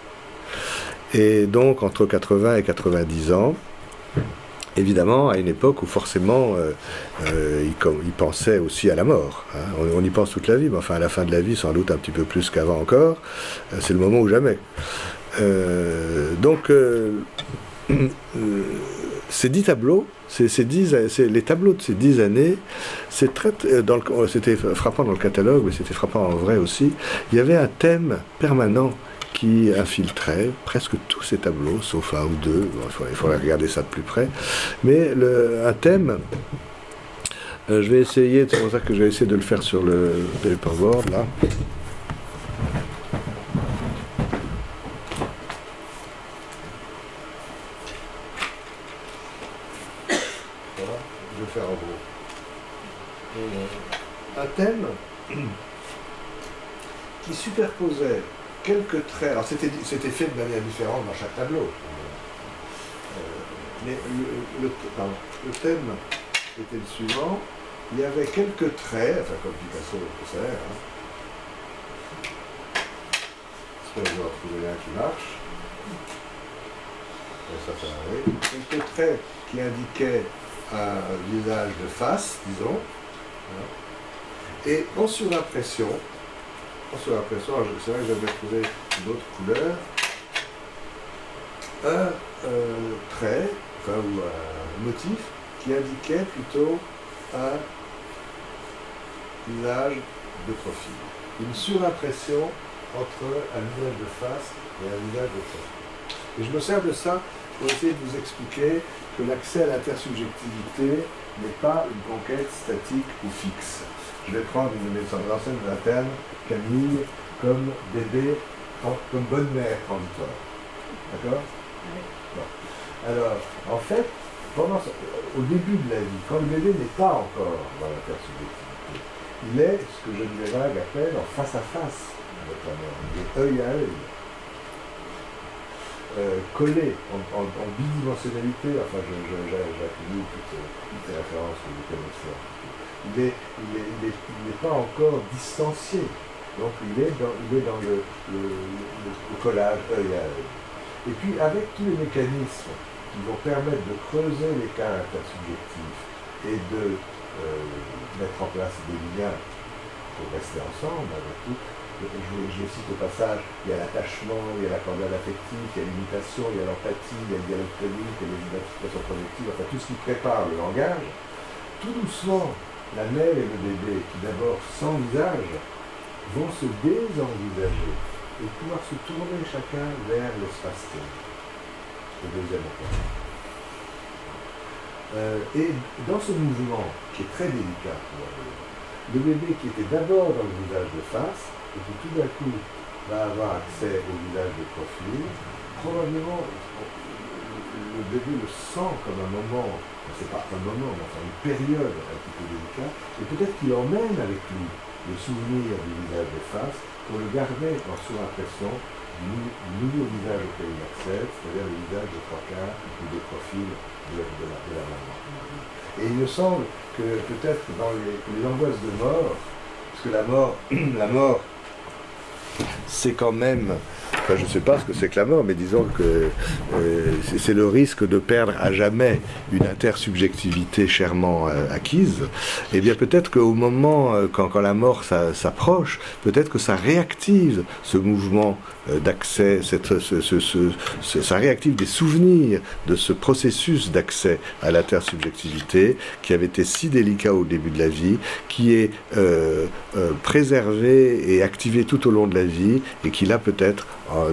Et donc entre 80 et 90 ans, évidemment à une époque où forcément euh, euh, il, pensait aussi à la mort. Hein. On, y pense toute la vie, mais enfin à la fin de la vie sans doute un petit peu plus qu'avant encore. Euh, c'est le moment ou jamais. donc ces dix tableaux, ces, dix, les tableaux de ces dix années, c'était frappant dans le catalogue, mais c'était frappant en vrai aussi. Il y avait un thème permanent qui infiltrait presque tous ces tableaux, sauf un ou deux. il faudrait regarder ça de plus près. Mais le, un thème, euh, je vais essayer, c'est pour ça que je vais essayer de le faire sur le paperboard là. Voilà, je vais faire en gros. Un thème qui superposait quelques traits. Alors c'était, fait de manière différente dans chaque tableau. Euh, mais le, thème était le suivant. Il y avait quelques traits, enfin comme Picasso le faisait, hein. J'espère vais retrouver un qui marche. Quelques traits qui indiquaient un visage de face, disons. Et en surimpression, sur l'impression, c'est vrai que j'avais trouvé une autre couleur, un euh, trait, enfin, ou un motif qui indiquait plutôt un visage de profil. Une surimpression entre un visage de face et un visage de profil. Et je me sers de ça pour essayer de vous expliquer que l'accès à l'intersubjectivité n'est pas une conquête statique ou fixe je vais prendre une de mes anciennes internes, Camille, comme bébé, comme bonne mère transitoire. D'accord? Alors, en fait, pendant, au début de la vie, quand le bébé n'est pas encore dans la subjectivité, il est ce que Geneviève appelle en face à face avec la mère, il est œil à œil. Euh, collé en, bidimensionnalité, enfin j'accumule toutes ces références que vous connaissez il n'est pas encore distancié. Donc il est dans, il est dans le, collage œil à œil. Et puis avec tous les mécanismes qui vont permettre de creuser les cas intersubjectifs et de euh, mettre en place des liens pour rester ensemble avec tout, je, cite au passage, il y a l'attachement, il y a la cordale affective, il y a l'imitation, il y a l'empathie, il y a le dialogue tonique, il y a les identifications projectives, enfin tout ce qui prépare le langage, tout doucement, la mère et le bébé, qui d'abord sans visage, vont se désenvisager et pouvoir se tourner chacun vers l'espace-temps. Le deuxième point. Euh, et dans ce mouvement, qui est très délicat le bébé qui était d'abord dans le visage de face, et qui tout d'un coup va avoir accès au visage de profil, probablement le bébé le sent comme un moment c'est pas un moment, mais enfin une période un petit peu délicate, et peut-être qu'il emmène avec lui le souvenir du visage de face pour le garder en sous-impression du nouveau visage auquel il accède, c'est-à-dire le visage de trois quarts ou de profil de, la, maman. Et il me semble que peut-être dans les, les angoisses de mort, parce que la mort, la mort, c'est quand même je ne sais pas ce que c'est que la mort, mais disons que euh, c'est le risque de perdre à jamais une intersubjectivité chèrement euh, acquise. Eh bien peut-être qu'au moment, euh, quand, la mort s'approche, peut-être que ça réactive ce mouvement d'accès, ça réactive des souvenirs de ce processus d'accès à l'intersubjectivité qui avait été si délicat au début de la vie, qui est préservé et activé tout au long de la vie et qui là peut-être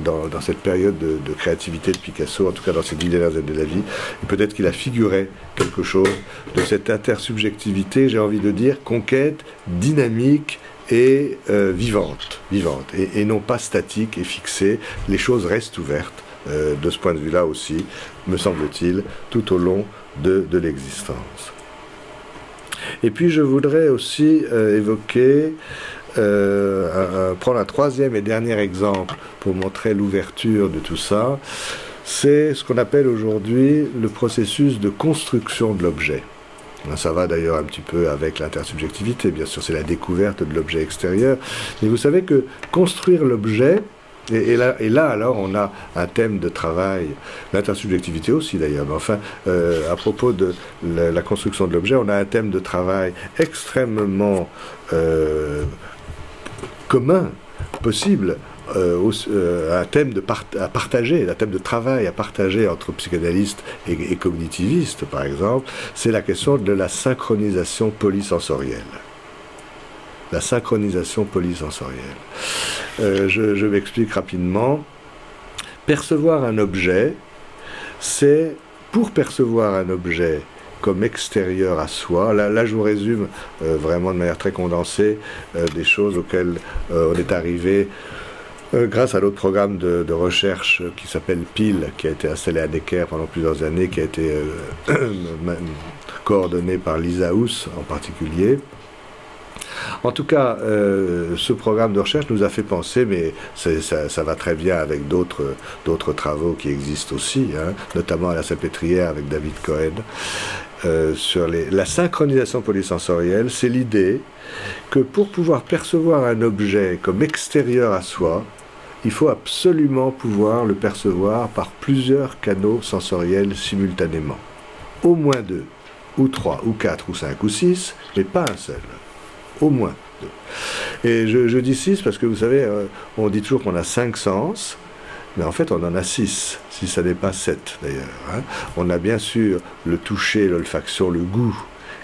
dans, cette période de, créativité de Picasso, en tout cas dans ces dix dernières années de la vie. Peut-être qu'il a figuré quelque chose de cette intersubjectivité, j'ai envie de dire, conquête, dynamique et euh, vivante, vivante et, non pas statique et fixée. Les choses restent ouvertes euh, de ce point de vue-là aussi, me semble-t-il, tout au long de, l'existence. Et puis je voudrais aussi euh, évoquer, euh, prendre un troisième et dernier exemple pour montrer l'ouverture de tout ça, c'est ce qu'on appelle aujourd'hui le processus de construction de l'objet. Ça va d'ailleurs un petit peu avec l'intersubjectivité, bien sûr, c'est la découverte de l'objet extérieur. Mais vous savez que construire l'objet, et, là, alors, on a un thème de travail, l'intersubjectivité aussi d'ailleurs, mais enfin, euh, à propos de la, construction de l'objet, on a un thème de travail extrêmement euh, commun, possible, euh, un thème de à partager, un de travail à partager entre psychanalystes et, et cognitivistes, par exemple, c'est la question de la synchronisation polysensorielle la synchronisation polysensorielle. Euh, je, m'explique rapidement. Percevoir un objet, c'est pour percevoir un objet comme extérieur à soi. Là, je vous résume euh, vraiment de manière très condensée euh, des choses auxquelles on est arrivé grâce à l'autre programme de, recherche qui s'appelle PIL, qui a été installé à Necker pendant plusieurs années, qui a été coordonné par Lisa en particulier. En tout cas, euh, ce programme de recherche nous a fait penser, mais ça, va très bien avec d'autres travaux qui existent aussi, hein, notamment à la Salpêtrière avec David Cohen, euh, sur la synchronisation polysensorielle. C'est l'idée que pour pouvoir percevoir un objet comme extérieur à soi, il faut absolument pouvoir le percevoir par plusieurs canaux sensoriels simultanément. Au moins deux, ou trois, ou quatre, ou cinq, ou six, mais pas un seul au moins deux. Et je, dis six parce que vous savez, euh, on dit toujours qu'on a cinq sens, mais en fait on en a six, si ça n'est pas sept d'ailleurs. Hein. On a bien sûr le toucher, l'olfaction, le goût,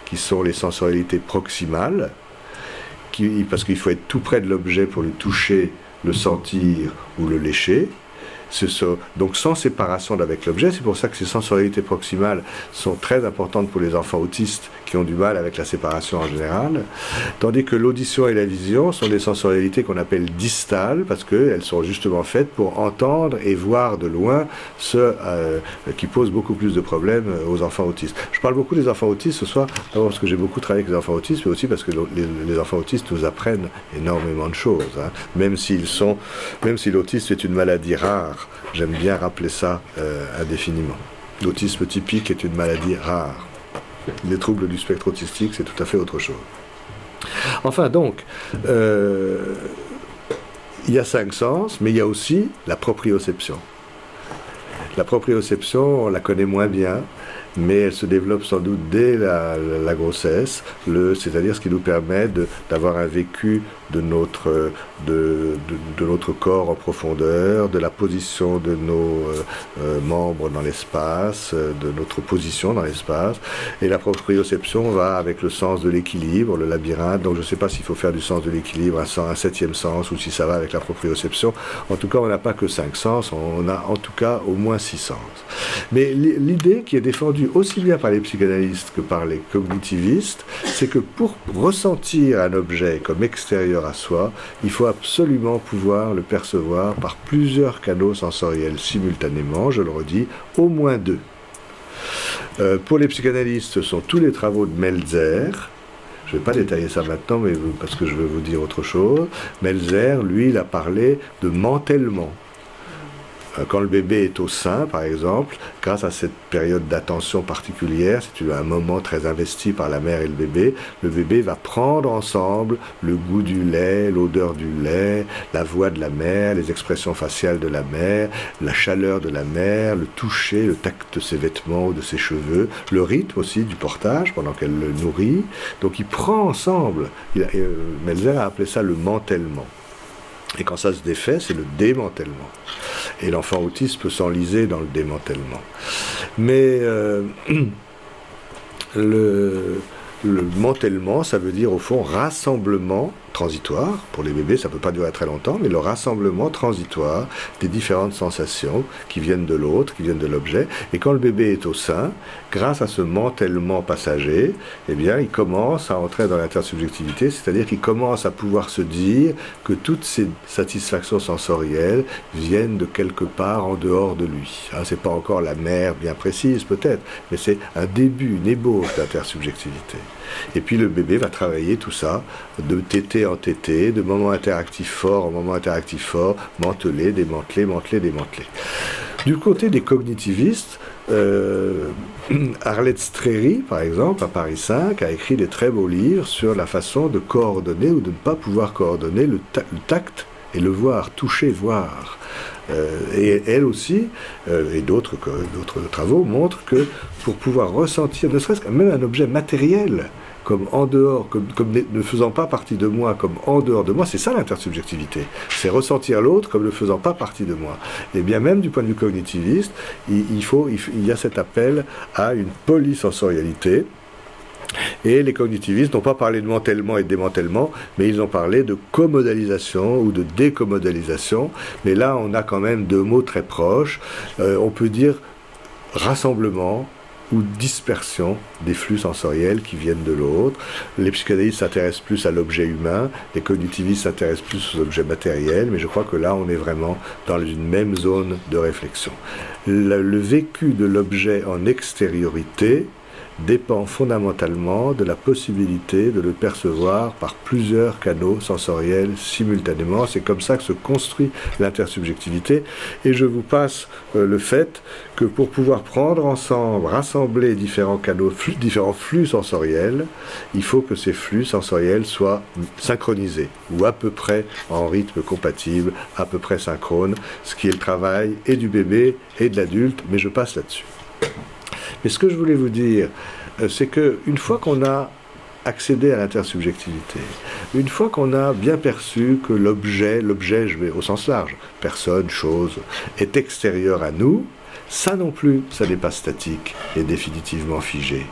qui sont les sensorialités proximales, qui, parce qu'il faut être tout près de l'objet pour le toucher, le sentir ou le lécher. Donc sans séparation avec l'objet, c'est pour ça que ces sensorialités proximales sont très importantes pour les enfants autistes qui ont du mal avec la séparation en général, tandis que l'audition et la vision sont des sensorialités qu'on appelle distales parce qu'elles sont justement faites pour entendre et voir de loin ce euh, qui pose beaucoup plus de problèmes aux enfants autistes. Je parle beaucoup des enfants autistes ce soir, d'abord parce que j'ai beaucoup travaillé avec les enfants autistes, mais aussi parce que les, enfants autistes nous apprennent énormément de choses, hein. même s'ils sont, même si l'autisme est une maladie rare, j'aime bien rappeler ça euh, indéfiniment. L'autisme typique est une maladie rare. Les troubles du spectre autistique, c'est tout à fait autre chose. Enfin, donc, euh, il y a cinq sens, mais il y a aussi la proprioception. La proprioception, on la connaît moins bien, mais elle se développe sans doute dès la, grossesse, c'est-à-dire ce qui nous permet d'avoir un vécu de notre, de, notre corps en profondeur, de la position de nos euh, euh, membres dans l'espace, euh, de notre position dans l'espace. Et la proprioception va avec le sens de l'équilibre, le labyrinthe. Donc je ne sais pas s'il faut faire du sens de l'équilibre un, un septième sens ou si ça va avec la proprioception. En tout cas, on n'a pas que cinq sens, on a en tout cas au moins six sens. Mais l'idée qui est défendue aussi bien par les psychanalystes que par les cognitivistes, c'est que pour ressentir un objet comme extérieur à soi, il faut absolument pouvoir le percevoir par plusieurs canaux sensoriels simultanément, je le redis, au moins deux. Euh, pour les psychanalystes, ce sont tous les travaux de Melzer, je ne vais pas détailler ça maintenant, mais parce que je veux vous dire autre chose. Melzer, lui, il a parlé de mantèlement. Euh, quand le bébé est au sein, par exemple, grâce à cette période d'attention particulière, c'est un moment très investi par la mère et le bébé, le bébé va prendre ensemble le goût du lait, l'odeur du lait, la voix de la mère, les expressions faciales de la mère, la chaleur de la mère, le toucher, le tact de ses vêtements ou de ses cheveux, le rythme aussi du portage pendant qu'elle le nourrit. Donc il prend ensemble, euh, Melzer a appelé ça le mantèlement. Et quand ça se défait, c'est le démantèlement. Et l'enfant autiste peut s'enliser dans le démantèlement. Mais euh, le, le mantèlement, ça veut dire au fond rassemblement transitoire. Pour les bébés, ça ne peut pas durer très longtemps, mais le rassemblement transitoire des différentes sensations qui viennent de l'autre, qui viennent de l'objet. Et quand le bébé est au sein, grâce à ce mantèlement passager, eh bien, il commence à entrer dans l'intersubjectivité, c'est-à-dire qu'il commence à pouvoir se dire que toutes ces satisfactions sensorielles viennent de quelque part en dehors de lui. Hein, c'est pas encore la mer bien précise peut-être, mais c'est un début, une ébauche d'intersubjectivité. Et puis le bébé va travailler tout ça, de tété en tété, de moment interactif fort en moment interactif fort, mantelé, démantelé, mantelé, démantelé. Du côté des cognitivistes, euh, Arlette Streri, par exemple, à Paris 5, a écrit des très beaux livres sur la façon de coordonner ou de ne pas pouvoir coordonner le, tact et le voir, toucher, voir. Euh, et elle aussi, euh, et d'autres travaux montrent que pour pouvoir ressentir, ne serait-ce que même un objet matériel, comme en dehors, comme, ne faisant pas partie de moi, comme en dehors de moi, c'est ça l'intersubjectivité. C'est ressentir l'autre comme ne faisant pas partie de moi. Et bien même du point de vue cognitiviste, il, y a cet appel à une polysensorialité. Et les cognitivistes n'ont pas parlé de mantèlement et de démantèlement, mais ils ont parlé de commodalisation ou de décommodalisation. Mais là, on a quand même deux mots très proches. Euh, on peut dire rassemblement, ou dispersion des flux sensoriels qui viennent de l'autre. Les psychanalystes s'intéressent plus à l'objet humain, les cognitivistes s'intéressent plus aux objets matériels, mais je crois que là, on est vraiment dans une même zone de réflexion. Le, le vécu de l'objet en extériorité, dépend fondamentalement de la possibilité de le percevoir par plusieurs canaux sensoriels simultanément. C'est comme ça que se construit l'intersubjectivité. Et je vous passe euh, le fait que pour pouvoir prendre ensemble, rassembler différents canaux, différents flux sensoriels, il faut que ces flux sensoriels soient synchronisés ou à peu près en rythme compatible, à peu près synchrone, ce qui est le travail et du bébé et de l'adulte, mais je passe là-dessus. Mais ce que je voulais vous dire, euh, c'est qu'une fois qu'on a accédé à l'intersubjectivité, une fois qu'on a bien perçu que l'objet, l'objet, je vais au sens large, personne, chose, est extérieur à nous, ça non plus, ça n'est pas statique et définitivement figé.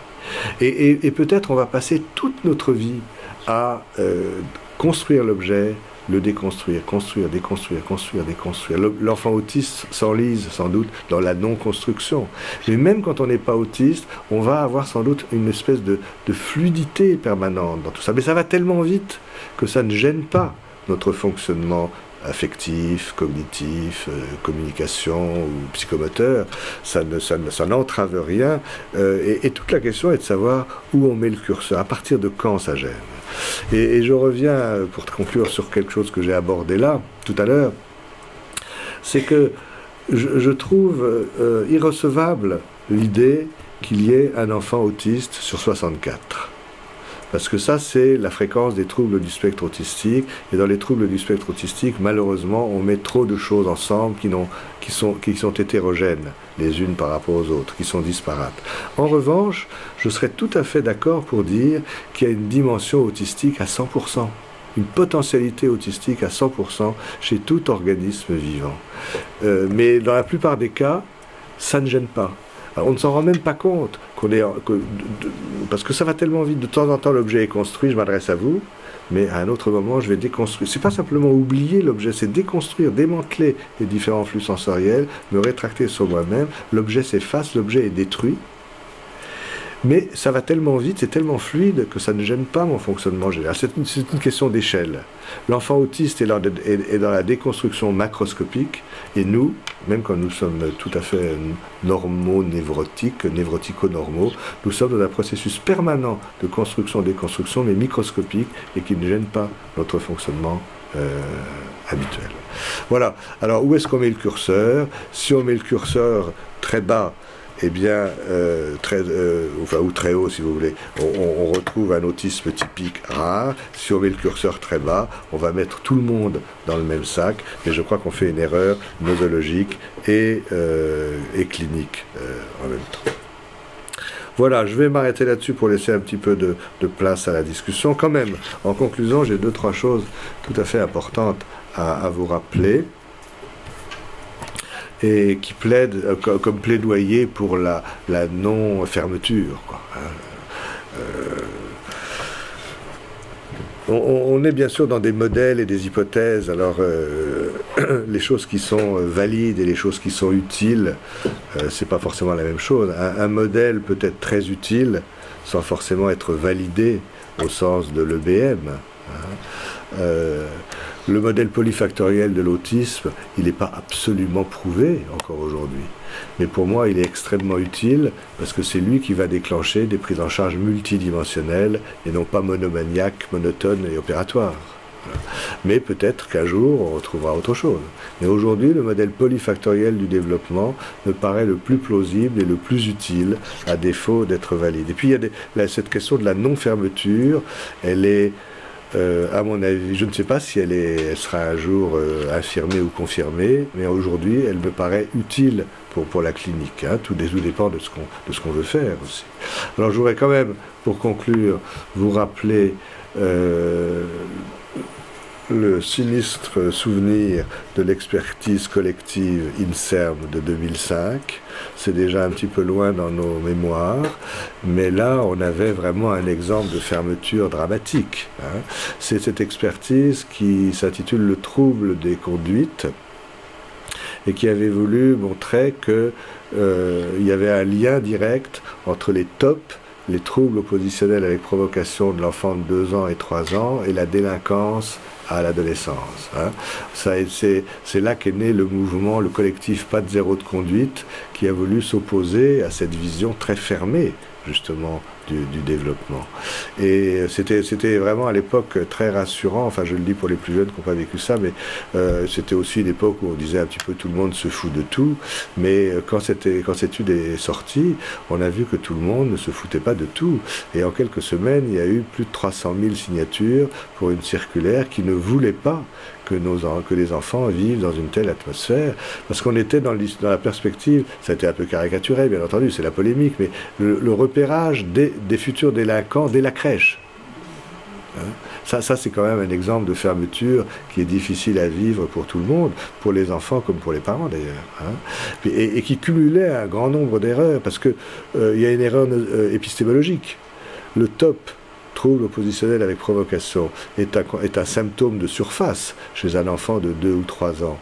Et, peut-être on va passer toute notre vie à euh, construire l'objet, le déconstruire, construire, déconstruire, construire, déconstruire. L'enfant autiste s'enlise sans doute dans la non-construction. Mais même quand on n'est pas autiste, on va avoir sans doute une espèce de, fluidité permanente dans tout ça. Mais ça va tellement vite que ça ne gêne pas notre fonctionnement affectif, cognitif, euh, communication ou psychomoteur, ça, ne, ça, n'entrave rien. Euh, et, toute la question est de savoir où on met le curseur, à partir de quand ça gêne. Et, je reviens pour conclure sur quelque chose que j'ai abordé là, tout à l'heure, c'est que je, trouve euh, irrecevable l'idée qu'il y ait un enfant autiste sur 64. Parce que ça, c'est la fréquence des troubles du spectre autistique. Et dans les troubles du spectre autistique, malheureusement, on met trop de choses ensemble qui, sont hétérogènes les unes par rapport aux autres, qui sont disparates. En revanche, je serais tout à fait d'accord pour dire qu'il y a une dimension autistique à 100% une potentialité autistique à 100% chez tout organisme vivant. Euh, mais dans la plupart des cas, ça ne gêne pas on ne s'en rend même pas compte qu'on est parce que ça va tellement vite. De temps en temps, l'objet est construit. Je m'adresse à vous, mais à un autre moment, je vais déconstruire. C'est pas simplement oublier l'objet, c'est déconstruire, démanteler les différents flux sensoriels, me rétracter sur moi-même. L'objet s'efface, l'objet est détruit. Mais ça va tellement vite, c'est tellement fluide que ça ne gêne pas mon fonctionnement général. C'est une, question d'échelle. L'enfant autiste est dans, la déconstruction macroscopique, et nous, même quand nous sommes tout à fait normaux, névrotiques, névrotico-normaux, nous sommes dans un processus permanent de construction-déconstruction, mais microscopique, et qui ne gêne pas notre fonctionnement euh, habituel. Voilà. Alors, où est-ce qu'on met le curseur? Si on met le curseur très bas, eh bien, euh, très, euh, enfin, ou très haut si vous voulez, on, retrouve un autisme typique rare. Si on met le curseur très bas, on va mettre tout le monde dans le même sac, mais je crois qu'on fait une erreur nosologique et, euh, et clinique en même temps. Voilà, je vais m'arrêter là-dessus pour laisser un petit peu de, place à la discussion. Quand même, en conclusion, j'ai deux, trois choses tout à fait importantes à vous rappeler et qui plaide euh, comme plaidoyer pour la, non-fermeture. Hein. Euh, on, est bien sûr dans des modèles et des hypothèses. Alors, euh, les choses qui sont valides et les choses qui sont utiles, c'est pas forcément la même chose. Un, modèle peut être très utile sans forcément être validé au sens de l'EBM. Hein. Le modèle polyfactoriel de l'autisme, il n'est pas absolument prouvé encore aujourd'hui. Mais pour moi, il est extrêmement utile parce que c'est lui qui va déclencher des prises en charge multidimensionnelles et non pas monomaniaques, monotones et opératoires. Mais peut-être qu'un jour, on retrouvera autre chose. Mais aujourd'hui, le modèle polyfactoriel du développement me paraît le plus plausible et le plus utile, à défaut d'être valide. Et puis, il y a cette question de la non-fermeture. Elle est euh, à mon avis, je ne sais pas si elle, est, sera un jour euh, affirmée ou confirmée, mais aujourd'hui, elle me paraît utile pour, pour la clinique. Hein. Tout, dépend de ce qu'on veut faire aussi. Alors, je voudrais quand même, pour conclure, vous rappeler euh, le sinistre souvenir de l'expertise collective INSERM de 2005. C'est déjà un petit peu loin dans nos mémoires, mais là, on avait vraiment un exemple de fermeture dramatique. Hein. C'est cette expertise qui s'intitule Le trouble des conduites et qui avait voulu montrer qu'il euh, y avait un lien direct entre les tops les troubles oppositionnels avec provocation de l'enfant de 2 ans et 3 ans et la délinquance à l'adolescence. Hein. C'est là qu'est né le mouvement, le collectif Pas de zéro de conduite, qui a voulu s'opposer à cette vision très fermée justement du, développement. Et c'était vraiment à l'époque très rassurant, enfin je le dis pour les plus jeunes qui n'ont pas vécu ça, mais euh, c'était aussi une époque où on disait un petit peu tout le monde se fout de tout, mais euh, quand, quand cette étude est sortie, on a vu que tout le monde ne se foutait pas de tout. Et en quelques semaines, il y a eu plus de 300 000 signatures pour une circulaire qui ne voulait pas que, les enfants vivent dans une telle atmosphère, parce qu'on était dans, la perspective, ça a été un peu caricaturé bien entendu, c'est la polémique, mais le, repérage des, futurs délinquants dès la crèche. Hein. ça, c'est quand même un exemple de fermeture qui est difficile à vivre pour tout le monde, pour les enfants comme pour les parents d'ailleurs, hein. et, qui cumulait un grand nombre d'erreurs, parce qu'il euh, y a une erreur euh, épistémologique. Le top trouble oppositionnel avec provocation est un, symptôme de surface chez un enfant de 2 ou 3 ans.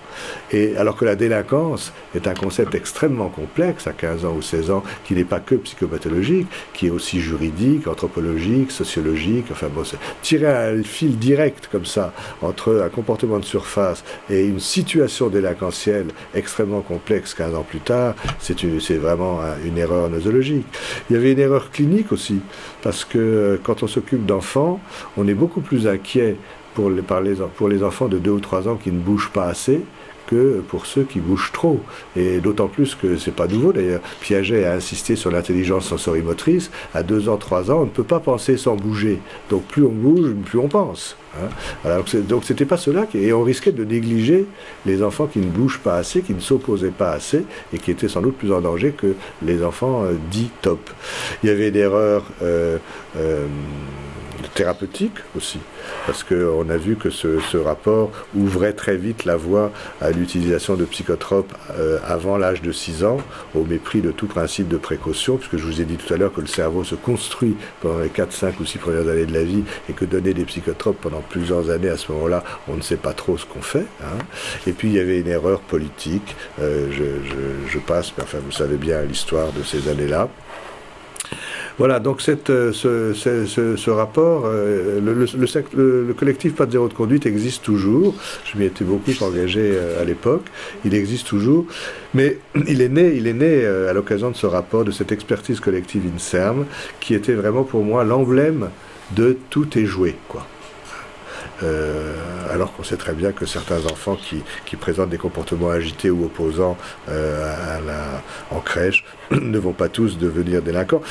Et alors que la délinquance est un concept extrêmement complexe à 15 ans ou 16 ans, qui n'est pas que psychopathologique, qui est aussi juridique, anthropologique, sociologique, enfin bon, tirer un fil direct comme ça entre un comportement de surface et une situation délinquentielle extrêmement complexe 15 ans plus tard, c'est vraiment une erreur nosologique. Il y avait une erreur clinique aussi, parce que euh, quand on d'enfants, on est beaucoup plus inquiet pour les, pour les enfants de 2 ou 3 ans qui ne bougent pas assez que pour ceux qui bougent trop. Et d'autant plus que c'est pas nouveau d'ailleurs. Piaget a insisté sur l'intelligence sensorimotrice. À 2 ans, 3 ans, on ne peut pas penser sans bouger. Donc plus on bouge, plus on pense. Hein. Alors, donc c'était pas cela, et on risquait de négliger les enfants qui ne bougent pas assez, qui ne s'opposaient pas assez, et qui étaient sans doute plus en danger que les enfants euh, dits top. Il y avait une erreur euh, euh, thérapeutique aussi, parce qu'on a vu que ce, rapport ouvrait très vite la voie à l'utilisation de psychotropes euh, avant l'âge de 6 ans, au mépris de tout principe de précaution, puisque je vous ai dit tout à l'heure que le cerveau se construit pendant les 4, 5 ou 6 premières années de la vie, et que donner des psychotropes pendant plusieurs années à ce moment-là, on ne sait pas trop ce qu'on fait. Hein. Et puis il y avait une erreur politique, euh, je, je passe, mais enfin vous savez bien l'histoire de ces années-là. Voilà, donc euh, ce, rapport, euh, le, collectif Pas de zéro de conduite existe toujours. Je m'y étais beaucoup engagé euh, à l'époque. Il existe toujours. Mais il est né, il est né à l'occasion de ce rapport, de cette expertise collective INSERM, qui était vraiment pour moi l'emblème de tout est joué. Euh, alors qu'on sait très bien que certains enfants qui, présentent des comportements agités ou opposants euh, à en crèche ne vont pas tous devenir délinquants.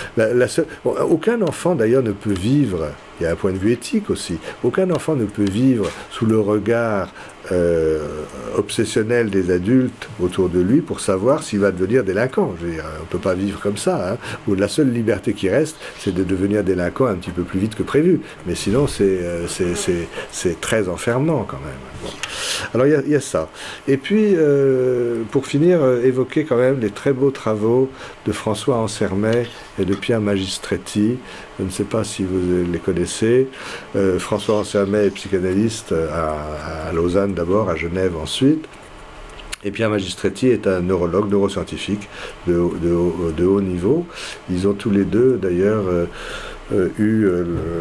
Aucun enfant d'ailleurs ne peut vivre, il y a un point de vue éthique aussi, aucun enfant ne peut vivre sous le regard euh, obsessionnel des adultes autour de lui pour savoir s'il va devenir délinquant. Je on ne peut pas vivre comme ça. Hein. La seule liberté qui reste, c'est de devenir délinquant un petit peu plus vite que prévu. Mais sinon, c'est euh, très enfermant quand même. Alors il y, a ça. Et puis, euh, pour finir, évoquer quand même les très beaux travaux de François Ansermet et de Pierre Magistretti Je ne sais pas si vous les connaissez. Euh, François Anciermet est psychanalyste à, Lausanne d'abord, à Genève ensuite. Et Pierre Magistretti est un neurologue, neuroscientifique de, de, haut niveau. Ils ont tous les deux d'ailleurs euh, euh, eu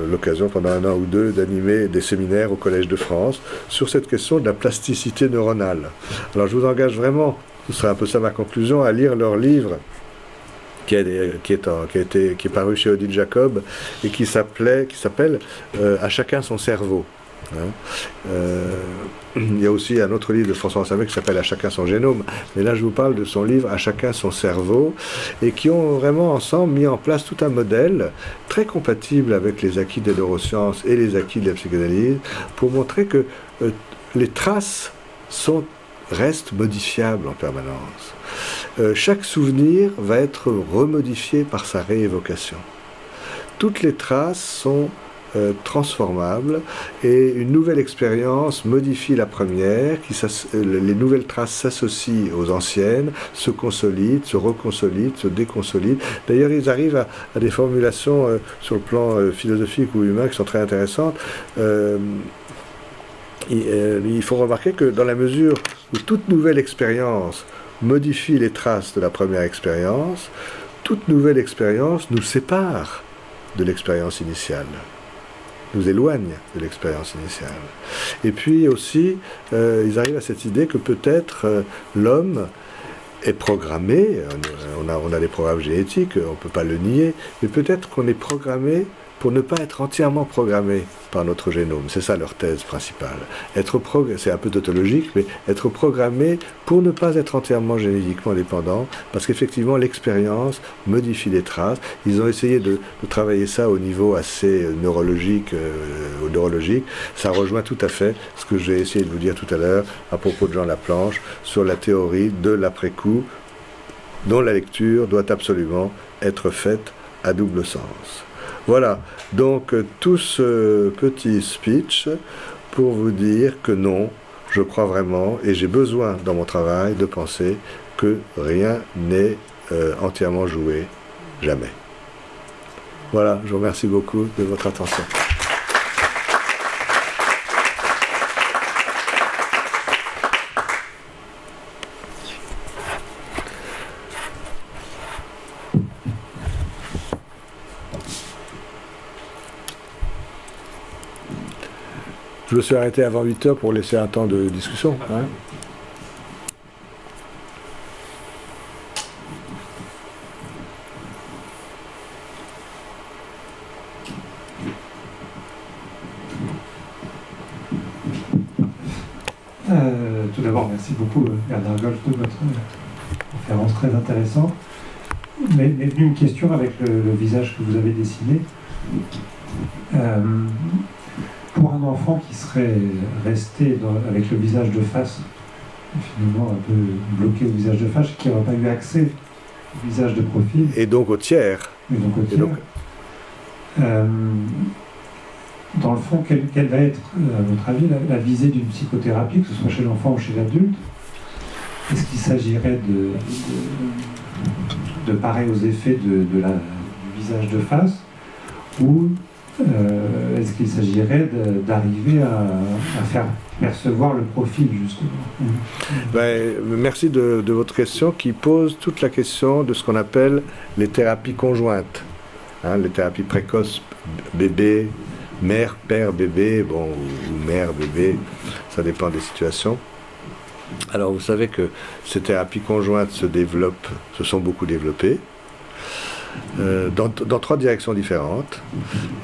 l'occasion pendant un an ou deux d'animer des séminaires au Collège de France sur cette question de la plasticité neuronale. Alors je vous engage vraiment, ce sera un peu ça ma conclusion, à lire leur livre qui, est, qui, été, qui est paru chez Odile Jacob et qui s'appelait, qui s'appelle euh, À chacun son cerveau. Hein. Euh, il y a aussi un autre livre de François Samet qui s'appelle À chacun son génome. Mais là, je vous parle de son livre À chacun son cerveau et qui ont vraiment ensemble mis en place tout un modèle très compatible avec les acquis des neurosciences et les acquis de la psychanalyse pour montrer que euh, les traces sont, restent modifiables en permanence. Euh, chaque souvenir va être remodifié par sa réévocation. Toutes les traces sont euh, transformables et une nouvelle expérience modifie la première, euh, les nouvelles traces s'associent aux anciennes, se consolident, se reconsolident, se déconsolident. D'ailleurs, ils arrivent à des formulations sur le plan philosophique ou humain qui sont très intéressantes. il faut remarquer que dans la mesure où toute nouvelle expérience modifie les traces de la première expérience, toute nouvelle expérience nous sépare de l'expérience initiale, nous éloigne de l'expérience initiale. Et puis aussi, euh, ils arrivent à cette idée que peut-être euh, l'homme est programmé, on a, on a des programmes génétiques, on ne peut pas le nier, mais peut-être qu'on est programmé pour ne pas être entièrement programmé par notre génome. C'est ça leur thèse principale. Être c'est un peu tautologique, mais être programmé pour ne pas être entièrement génétiquement dépendant, parce qu'effectivement l'expérience modifie les traces. Ils ont essayé de, travailler ça au niveau assez neurologique, euh, neurologique. Ça rejoint tout à fait ce que j'ai essayé de vous dire tout à l'heure à propos de Jean Laplanche sur la théorie de l'après-coup, dont la lecture doit absolument être faite à double sens. Voilà, donc euh, tout ce petit speech pour vous dire que non, je crois vraiment, et j'ai besoin dans mon travail de penser que rien n'est euh, entièrement joué, jamais. Voilà, je vous remercie beaucoup de votre attention. Je me suis arrêté avant 8 heures pour laisser un temps de discussion. Hein. Euh, tout d'abord, merci beaucoup euh, Bernard Golf de votre conférence très intéressante. Mais venue une question avec le, visage que vous avez dessiné. Euh, pour un enfant qui resté avec le visage de face, finalement un peu bloqué au visage de face, qui n'aurait pas eu accès au visage de profil. Et donc au tiers. Et donc au tiers. Euh, dans le fond, quelle, va être, à votre avis, la, visée d'une psychothérapie, que ce soit chez l'enfant ou chez l'adulte? Est-ce qu'il s'agirait de, de, parer aux effets de, la, du visage de face ou euh, est-ce qu'il s'agirait d'arriver à, faire percevoir le profil justement? Ben, Merci de, votre question qui pose toute la question de ce qu'on appelle les thérapies conjointes. Hein, les thérapies précoces bébé, mère, père, bébé, bon, ou mère, bébé, ça dépend des situations. Alors vous savez que ces thérapies conjointes se développent, se sont beaucoup développées. Euh, dans, trois directions différentes.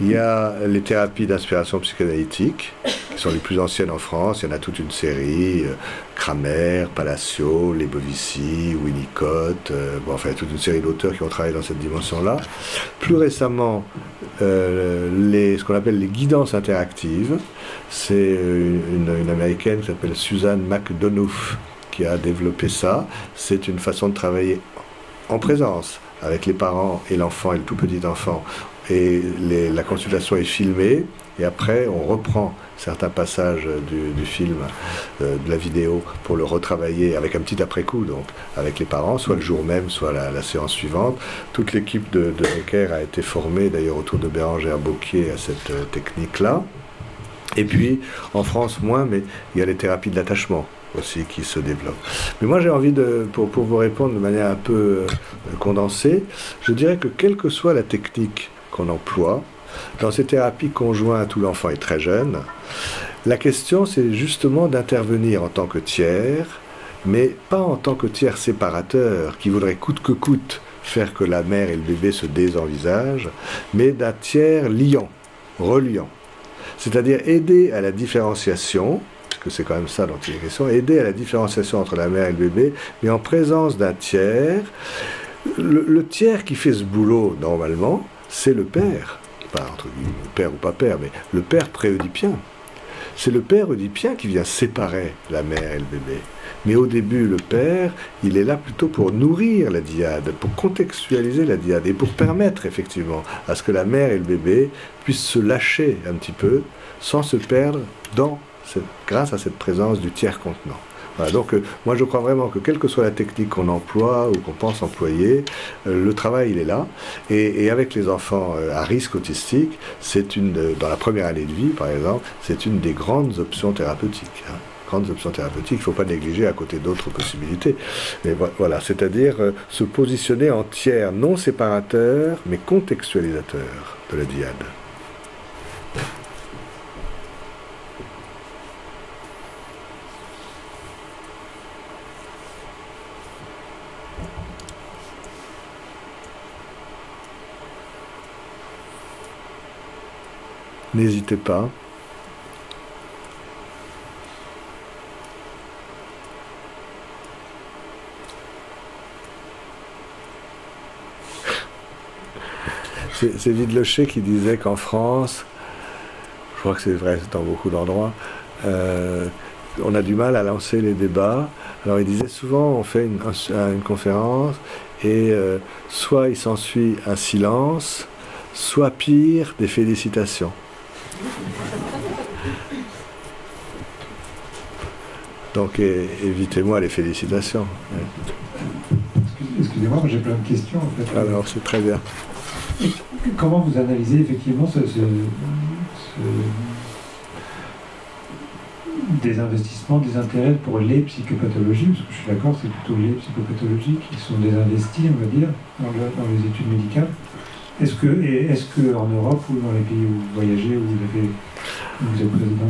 Il y a les thérapies d'inspiration psychanalytique, qui sont les plus anciennes en France. Il y en a toute une série euh, Kramer, Palacio, Lebovici, Winnicott, euh, bon, enfin, toute une série d'auteurs qui ont travaillé dans cette dimension-là. Plus récemment, les, ce qu'on appelle les guidances interactives. C'est une, une, américaine qui s'appelle Suzanne McDonough qui a développé ça. C'est une façon de travailler en présence avec les parents et l'enfant et le tout petit enfant. Et la consultation est filmée et après on reprend certains passages du, film, euh, de la vidéo, pour le retravailler avec un petit après-coup, donc avec les parents, soit le jour même, soit la, séance suivante. Toute l'équipe de, de a été formée d'ailleurs autour de Bérangère Bocquier à cette euh, technique-là. Et puis, en France, moins, mais il y a les thérapies de l'attachement aussi qui se développent. Mais moi, j'ai envie de, pour, pour, vous répondre de manière un peu euh, condensée, je dirais que quelle que soit la technique qu'on emploie, dans ces thérapies conjointes où l'enfant est très jeune, la question c'est justement d'intervenir en tant que tiers, mais pas en tant que tiers séparateur qui voudrait coûte que coûte faire que la mère et le bébé se désenvisagent, mais d'un tiers liant, reliant. C'est-à-dire aider à la différenciation, parce que c'est quand même ça dont il est question, aider à la différenciation entre la mère et le bébé, mais en présence d'un tiers. le tiers qui fait ce boulot, normalement, c'est le père pas entre père ou pas père, mais le père pré-oedipien. C'est le père oedipien qui vient séparer la mère et le bébé. Mais au début, le père, il est là plutôt pour nourrir la diade, pour contextualiser la diade et pour permettre effectivement à ce que la mère et le bébé puissent se lâcher un petit peu sans se perdre dans grâce à cette présence du tiers contenant donc euh, moi je crois vraiment que quelle que soit la technique qu'on emploie ou qu'on pense employer, euh, le travail il est là. Et, avec les enfants euh, à risque autistique, c'est une, dans la première année de vie par exemple, c'est une des grandes options thérapeutiques. Hein. grandes options thérapeutiques, il ne faut pas négliger à côté d'autres possibilités. Mais voilà, c'est-à-dire se positionner en tiers non séparateur, mais contextualisateur de la diade. N'hésitez pas. C'est Vidlocher qui disait qu'en France, je crois que c'est vrai dans beaucoup d'endroits, euh, on a du mal à lancer les débats. Alors il disait souvent on fait une, conférence et euh, soit il s'ensuit un silence, soit pire des félicitations. Donc évitez-moi les félicitations. Excusez-moi, j'ai plein de questions en fait. Alors c'est très bien. Comment vous analysez effectivement ce, des investissements, des intérêts pour les psychopathologies, parce que je suis d'accord, c'est plutôt les psychopathologies qui sont désinvestis, on va dire, dans les études médicales. Est-ce que, est-ce que en Europe ou dans les pays où vous voyagez, où vous, avez, vous êtes président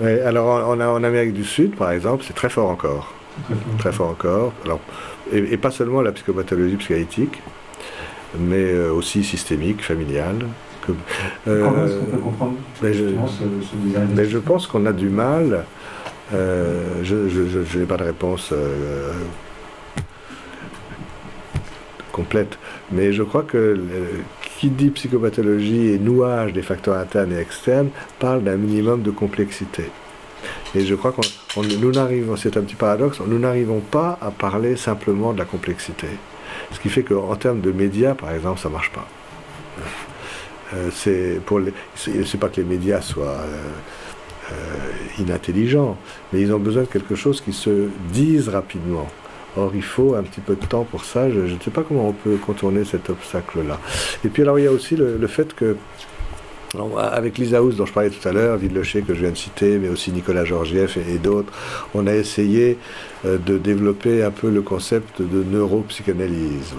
de... alors en, en, Amérique du Sud, par exemple, c'est très fort encore. Très fort, encore. Alors, et, pas seulement la psychopathologie psychanalytique, mais euh, aussi systémique, familiale. Comment est-ce qu'on peut comprendre mais je, mais je pense qu'on a du mal. Euh, je n'ai pas de réponse euh, complète, mais je crois que qui dit psychopathologie et nouage des facteurs internes et externes parle d'un minimum de complexité. Et je crois qu'on nous n'arrivons, c'est un petit paradoxe, nous n'arrivons pas à parler simplement de la complexité. Ce qui fait qu'en termes de médias, par exemple, ça marche pas. Euh, c'est pour c'est pas que les médias soient euh, euh, inintelligents, mais ils ont besoin de quelque chose qui se dise rapidement. Or, il faut un petit peu de temps pour ça. Je, ne sais pas comment on peut contourner cet obstacle-là. Et puis, alors, il y a aussi le, fait que avec Lisa House, dont je parlais tout à l'heure, Villecher que je viens de citer, mais aussi Nicolas Georgiev et, d'autres, on a essayé euh, de développer un peu le concept de neuropsychanalyse.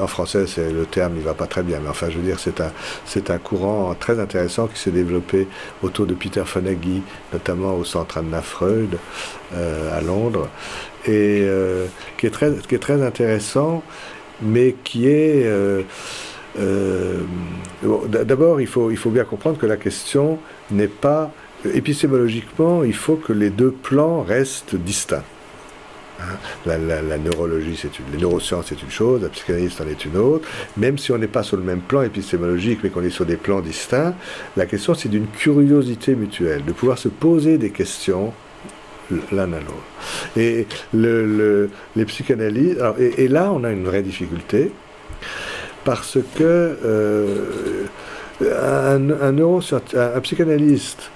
en français, c'est le terme, il va pas très bien, mais enfin, je veux dire, c'est un, c'est un courant très intéressant qui s'est développé autour de Peter Fonagy, notamment au centre Anna Freud euh, à Londres, et euh, qui, est très, qui est très intéressant, mais qui est... Euh, d'abord, il faut, bien comprendre que la question n'est pas... Épistémologiquement, il faut que les deux plans restent distincts. Hein, la, neurologie, c'est une, les neurosciences, c'est une chose, la psychanalyse, en est une autre. Même si on n'est pas sur le même plan épistémologique, mais qu'on est sur des plans distincts, la question, c'est d'une curiosité mutuelle, de pouvoir se poser des questions l'un à l'autre. Et le, les et, là, on a une vraie difficulté parce que euh, un, psychanalyste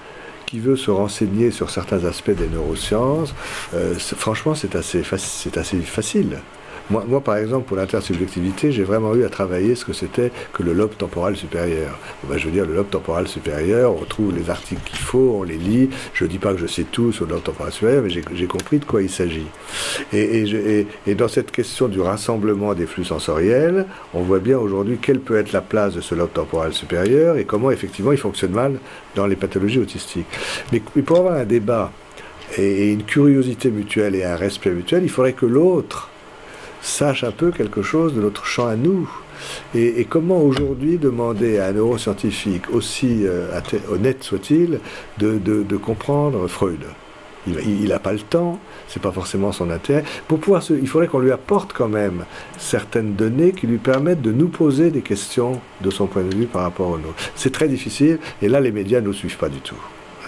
qui veut se renseigner sur certains aspects des neurosciences, euh, franchement, c'est assez facile. Moi, par exemple, pour l'intersubjectivité, j'ai vraiment eu à travailler ce que c'était que le lobe temporal supérieur. Ben, je veux dire, le lobe temporal supérieur, on trouve les articles qu'il faut, on les lit. Je ne dis pas que je sais tout sur le lobe temporal supérieur, mais j'ai compris de quoi il s'agit. Et, et, dans cette question du rassemblement des flux sensoriels, on voit bien aujourd'hui quelle peut être la place de ce lobe temporal supérieur et comment effectivement il fonctionne mal dans les pathologies autistiques. Mais, pour avoir un débat et une curiosité mutuelle et un respect mutuel, il faudrait que l'autre sache un peu quelque chose de notre champ à nous. Et, comment aujourd'hui demander à un neuroscientifique, aussi euh, honnête soit-il, de, comprendre Freud? Il n'a pas le temps, c'est pas forcément son intérêt. Pour pouvoir, il faudrait qu'on lui apporte quand même certaines données qui lui permettent de nous poser des questions de son point de vue par rapport au nôtre. C'est très difficile, et là les médias ne nous suivent pas du tout,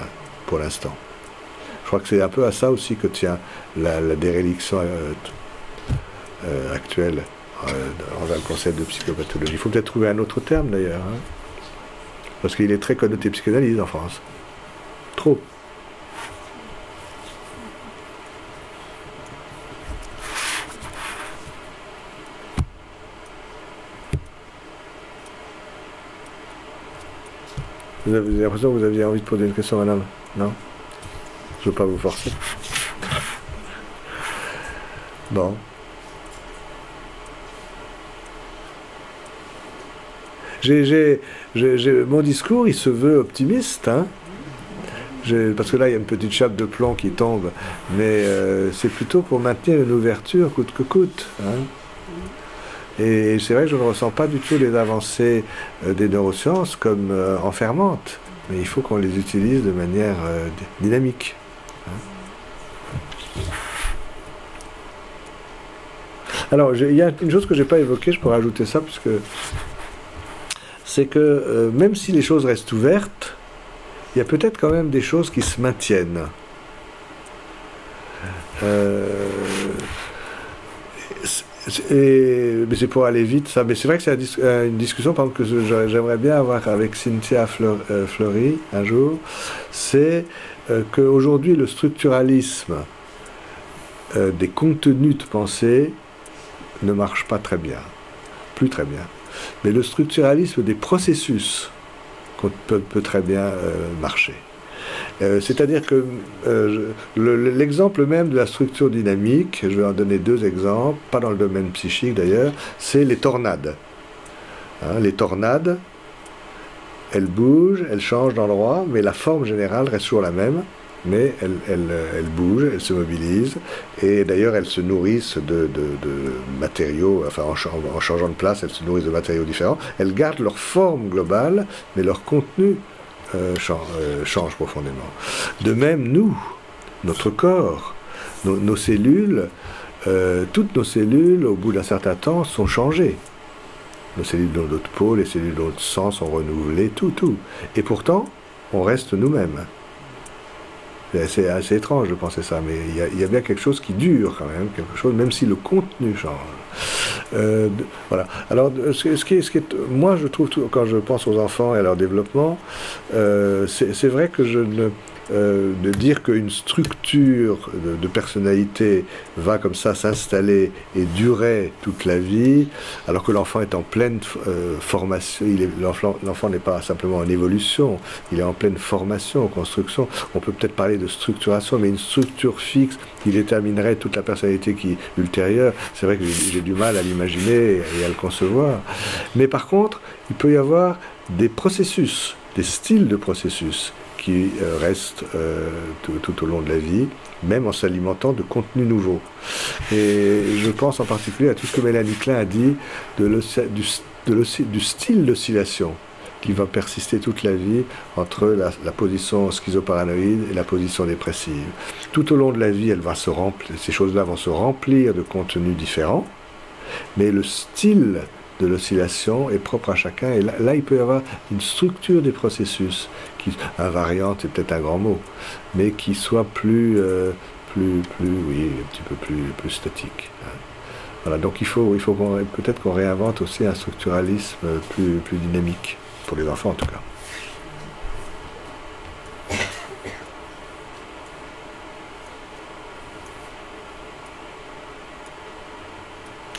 hein, pour l'instant. Je crois que c'est un peu à ça aussi que tient la, la euh, actuelle euh, dans le concept de psychopathologie. Il faut peut-être trouver un autre terme d'ailleurs, hein. parce qu'il est très connoté psychanalyse en France. Trop. Vous avez l'impression que vous aviez envie de poser une question, madame Non? Je ne veux pas vous forcer. Bon. Mon discours, il se veut optimiste, hein. parce que là, il y a une petite chape de plomb qui tombe, mais euh, c'est plutôt pour maintenir une ouverture coûte que coûte. Hein. Et c'est vrai que je ne ressens pas du tout les avancées euh, des neurosciences comme euh, enfermantes, mais il faut qu'on les utilise de manière dynamique. Hein. Alors, il y a une chose que je n'ai pas évoquée, je pourrais ajouter ça, puisque c'est que euh, même si les choses restent ouvertes, il y a peut-être quand même des choses qui se maintiennent. Euh, mais c'est pour aller vite, ça. Mais c'est vrai que c'est euh, une discussion, que j'aimerais bien avoir avec Cynthia Fleury un jour. C'est qu'aujourd'hui, le structuralisme des contenus de pensée ne marche pas très bien. Plus très bien mais le structuralisme des processus peut, très bien euh, marcher. Euh, c'est-à-dire que euh, l'exemple même de la structure dynamique, je vais en donner deux exemples, pas dans le domaine psychique d'ailleurs, c'est les tornades. Hein, les tornades, elles bougent, elles changent d'endroit, mais la forme générale reste toujours la même mais elles, elles, bougent, elles se mobilisent, et d'ailleurs elles se nourrissent de, matériaux, enfin en, changeant de place, elles se nourrissent de matériaux différents. Elles gardent leur forme globale, mais leur contenu euh, euh, change, profondément. De même, nous, notre corps, nos, cellules, euh, toutes nos cellules, au bout d'un certain temps, sont changées. Nos cellules de notre peau, les cellules de notre sang sont renouvelées, tout, tout. Et pourtant, on reste nous-mêmes. C'est assez, étrange de penser ça, mais il y, a, bien quelque chose qui dure quand même, quelque chose, même si le contenu change. Euh, voilà. Alors, ce, qui ce qui moi, je trouve, quand je pense aux enfants et à leur développement, euh, c'est vrai que je ne euh, de dire qu'une structure de, personnalité va comme ça s'installer et durer toute la vie, alors que l'enfant est en pleine euh, formation, l'enfant n'est pas simplement en évolution, il est en pleine formation, en construction. On peut peut-être parler de structuration, mais une structure fixe qui déterminerait toute la personnalité qui ultérieure, c'est vrai que j'ai du mal à l'imaginer et à le concevoir. Mais par contre, il peut y avoir des processus, des styles de processus qui reste euh, tout, au long de la vie, même en s'alimentant de contenus nouveaux. Et je pense en particulier à tout ce que Mélanie Klein a dit de du, style d'oscillation qui va persister toute la vie entre la, la, position schizoparanoïde et la position dépressive. Tout au long de la vie, elle va se remplir, ces choses-là vont se remplir de contenus différents, mais le style de l'oscillation est propre à chacun. Et là, il peut y avoir une structure des processus, qui, invariante est peut-être un grand mot, mais qui soit plus, euh, plus, plus, oui, un petit peu plus, plus statique. Hein. Voilà, donc il faut, il faut peut-être qu'on réinvente aussi un structuralisme plus, plus dynamique pour les enfants en tout cas.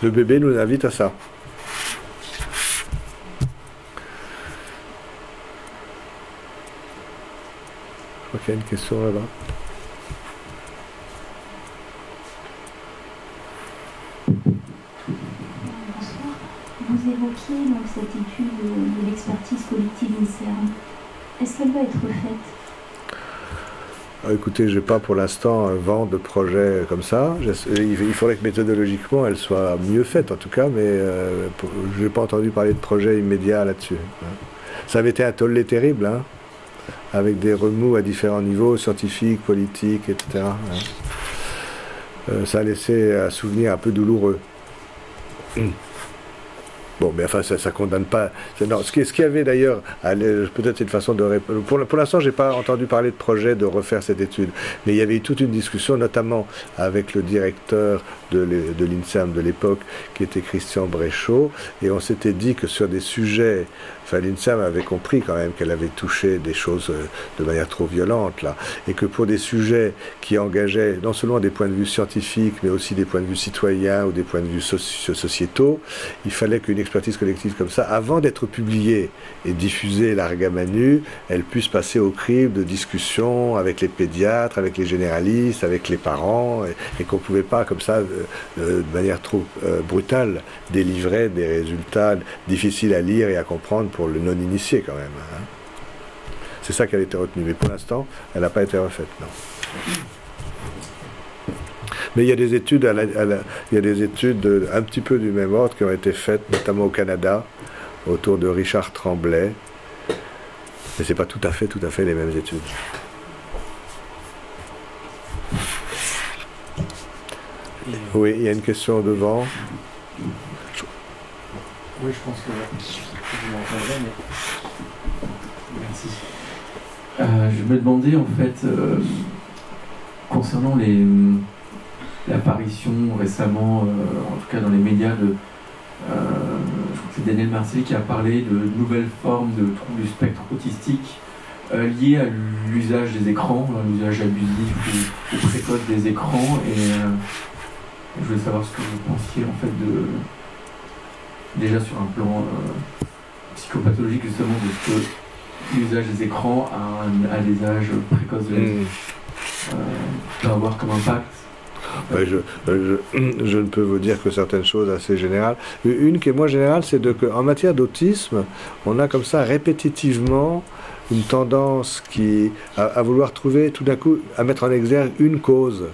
Le bébé nous invite à ça. Crois qu'il y a une question là-bas. Bonsoir. Vous évoquiez donc cette étude de, l'expertise collective INSERM. Est-ce qu'elle va être faite? Ah, Écoutez, je n'ai pas pour l'instant un vent de projet comme ça. J'ess- Il faudrait que méthodologiquement elle soit mieux faite en tout cas, mais euh, je n'ai pas entendu parler de projet immédiat là-dessus. hein. Ça avait été un tollé terrible, hein, avec des remous à différents niveaux, scientifiques, politiques, etc. hein. Euh, ça a laissé un souvenir un peu douloureux. Bon, mais enfin, ça ne condamne pas. Non, ce qui- ce qu'il y avait d'ailleurs, peut-être c'est une façon de. Pour, pour l'instant, je n'ai pas entendu parler de projet de refaire cette étude, mais il y avait eu toute une discussion, notamment avec le directeur de l'I- de l'INSERM de l'époque, qui était Christian Bréchot, et on s'était dit que sur des sujets. Enfin, l'INSERM avait compris quand même qu'elle avait touché des choses euh, de manière trop violente, là, et que pour des sujets qui engageaient non seulement des points de vue scientifiques, mais aussi des points de vue citoyens ou des points de vue soci- sociétaux, il fallait qu'une expertise collective comme ça, avant d'être publiée et diffusée larga manu, elle puisse passer au crible de discussions avec les pédiatres, avec les généralistes, avec les parents, et, et qu'on ne pouvait pas comme ça, euh, de manière trop euh, brutale, délivrer des résultats difficiles à lire et à comprendre pour le non-initié quand même. hein. C'est ça qui a été retenu. Mais pour l'instant, elle n'a pas été refaite, non. Mais il y a des études, à la- il y a des études de- un petit peu du même ordre qui ont été faites, notamment au Canada, autour de Richard Tremblay. Mais c'est pas tout à fait, tout à fait les mêmes études. Oui, il y a une question devant. Oui, je pense que vous m'entendrez, mais. Merci. Euh, je me demandais en fait, euh, concernant les l'apparition récemment, euh, en tout cas dans les médias, de. euh, je crois que c'est Daniel Marcelli qui a parlé de nouvelles formes de troubles du spectre autistique euh, liées à l'usage des écrans, à l'usage abusif ou, ou précoce des écrans. Et euh, je voulais savoir ce que vous pensiez en fait de déjà sur un plan euh, psychopathologique justement de ce que l'usage des écrans à, des âges précoces de Hmm. euh, peut avoir comme impact. Ouais, je, euh, je- je ne peux vous dire que certaines choses assez générales. Une qui est moins générale, c'est de que en matière d'autisme, on a comme ça répétitivement une tendance qui à, à vouloir trouver tout d'un coup à mettre en exergue une cause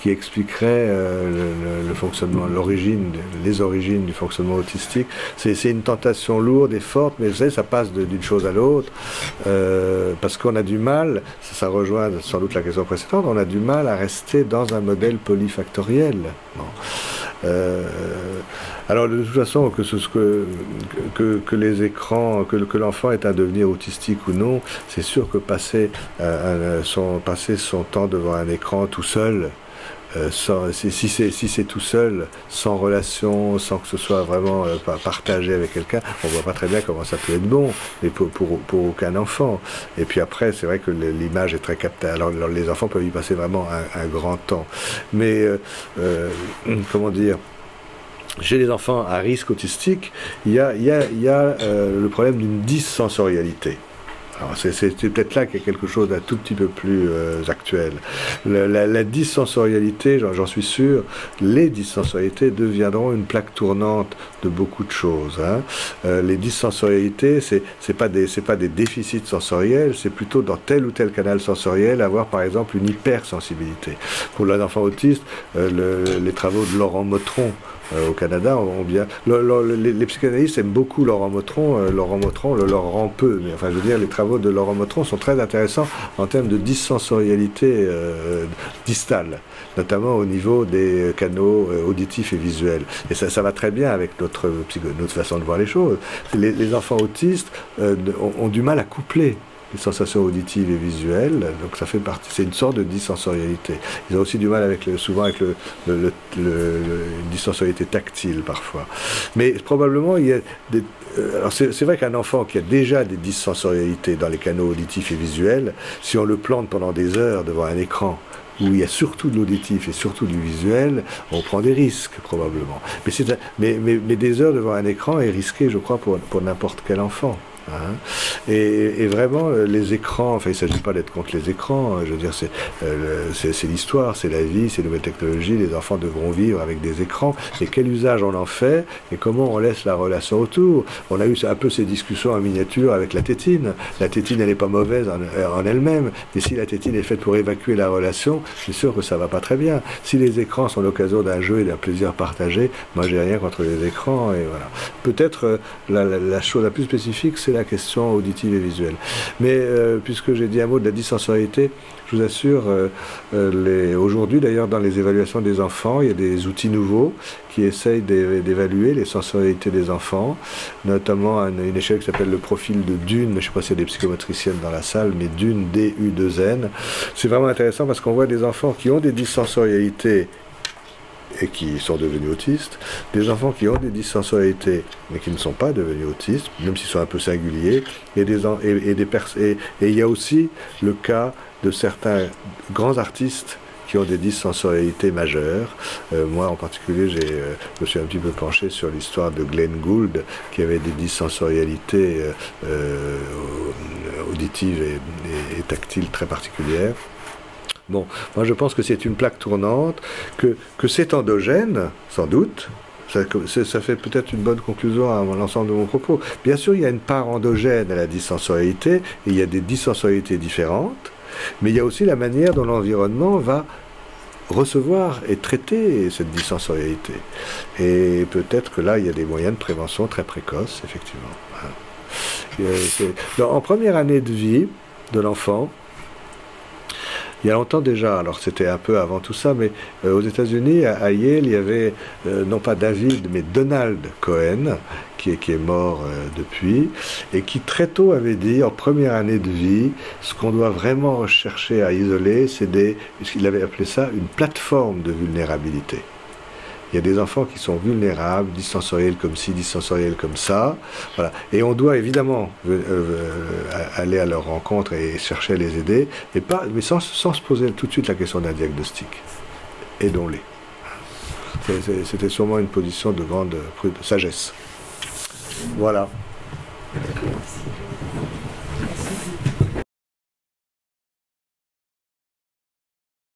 qui expliquerait euh, le, fonctionnement, l'origine, les origines du fonctionnement autistique. C'est une tentation lourde et forte, mais vous savez, ça passe d'une chose à l'autre, euh, parce qu'on a du mal, ça, rejoint sans doute la question précédente, on a du mal à rester dans un modèle polyfactoriel. Euh, alors de toute façon, que, les écrans, que, l'enfant est un devenir autistique ou non, c'est sûr que passer son temps devant un écran tout seul, euh, si, c'est tout seul, sans relation, sans que ce soit vraiment euh, pa- partagé avec quelqu'un, on voit pas très bien comment ça peut être bon, mais pour, aucun enfant. Et puis après, c'est vrai que l'image est très captée. Alors, les enfants peuvent y passer vraiment un, grand temps. Mais euh, euh, comment dire chez les enfants à risque autistique, il y a, le problème d'une dissensorialité. C'est, peut-être là qu'il y a quelque chose d'un tout petit peu plus euh, actuel. La, la dissensorialité, j'en, suis sûr, les dissensorialités deviendront une plaque tournante de beaucoup de choses. hein. Euh, les dissensorialités, c'est, pas des pas des déficits sensoriels, c'est plutôt dans tel ou tel canal sensoriel avoir par exemple une hypersensibilité. Pour l'enfant autiste, euh, le- les travaux de Laurent Motron au Canada le- le- les, psychanalystes aiment beaucoup Laurent Motron. euh, Laurent Motron le leur rend peu, mais enfin, je veux dire, les travaux de Laurent Motron sont très intéressants en termes de dissensorialité euh, distale, notamment au niveau des canaux euh, auditifs et visuels. Et ça, ça va très bien avec notre, notre façon de voir les choses. Les, enfants autistes euh, ont du mal à coupler les sensations auditives et visuelles. Donc ça fait partie, c'est une sorte de dissensorialité. Ils ont aussi du mal avec souvent avec le, le, une dissensorialité tactile parfois. Mais probablement il y a des, euh, alors c'est vrai qu'un enfant qui a déjà des dissensorialités dans les canaux auditifs et visuels, si on le plante pendant des heures devant un écran où il y a surtout de l'auditif et surtout du visuel, on prend des risques probablement. Mais, mais, mais, mais des heures devant un écran est risqué, je crois, pour, pour n'importe quel enfant. Hein. Et, vraiment, euh, les écrans, enfin, il ne s'agit pas d'être contre les écrans, hein. je veux dire, euh, c'est l'histoire, c'est la vie, c'est les nouvelles technologies, les enfants devront vivre avec des écrans, et quel usage on en fait, et comment on laisse la relation autour? On a eu un peu ces discussions en miniature avec la tétine. La tétine, elle n'est pas mauvaise en, elle-même, mais si la tétine est faite pour évacuer la relation, c'est sûr que ça va pas très bien. Si les écrans sont l'occasion d'un jeu et d'un plaisir partagé, moi j'ai rien contre les écrans, et voilà. Peut-être euh, la, la chose la plus spécifique, c'est la la question auditive et visuelle. Mais euh, puisque j'ai dit un mot de la dissensorialité, je vous assure, euh, euh, aujourd'hui d'ailleurs dans les évaluations des enfants, il y a des outils nouveaux qui essayent d'évaluer les sensorialités des enfants, notamment une, échelle qui s'appelle le profil de Dune, je ne sais pas s'il y a des psychomotriciennes dans la salle, mais Dune, D-U-2-N. C'est vraiment intéressant parce qu'on voit des enfants qui ont des dissensorialités et qui sont devenus autistes, des enfants qui ont des dyssensualités mais qui ne sont pas devenus autistes, même s'ils sont un peu singuliers, et, des, et, et, et il y a aussi le cas de certains grands artistes qui ont des dysensorialités majeures. Euh, moi, en particulier, euh, je me suis un petit peu penché sur l'histoire de Glenn Gould, qui avait des dysensorialités euh, auditives et, tactiles très particulières. Bon, moi je pense que c'est une plaque tournante, que, que c'est endogène, sans doute, ça, fait peut-être une bonne conclusion à l'ensemble de mon propos. Bien sûr, il y a une part endogène à la dissensorialité, et il y a des dissensorialités différentes, mais il y a aussi la manière dont l'environnement va recevoir et traiter cette dissensorialité. Et peut-être que là, il y a des moyens de prévention très précoces, effectivement. Euh, en première année de vie de l'enfant, il y a longtemps déjà, alors c'était un peu avant tout ça, mais euh, aux États-Unis, à, Yale, il y avait euh, non pas David, mais Donald Cohen, qui est, mort euh, depuis, et qui très tôt avait dit, en première année de vie, ce qu'on doit vraiment rechercher à isoler, c'est des, qu'il avait appelé ça une plateforme de vulnérabilité. Il y a des enfants qui sont vulnérables, dissensoriels comme ci, dissensoriels comme ça. Voilà. Et on doit évidemment euh, euh, aller à leur rencontre et chercher à les aider, mais, sans, sans se poser tout de suite la question d'un diagnostic. Aidons-les. C'était sûrement une position de grande sagesse. Voilà.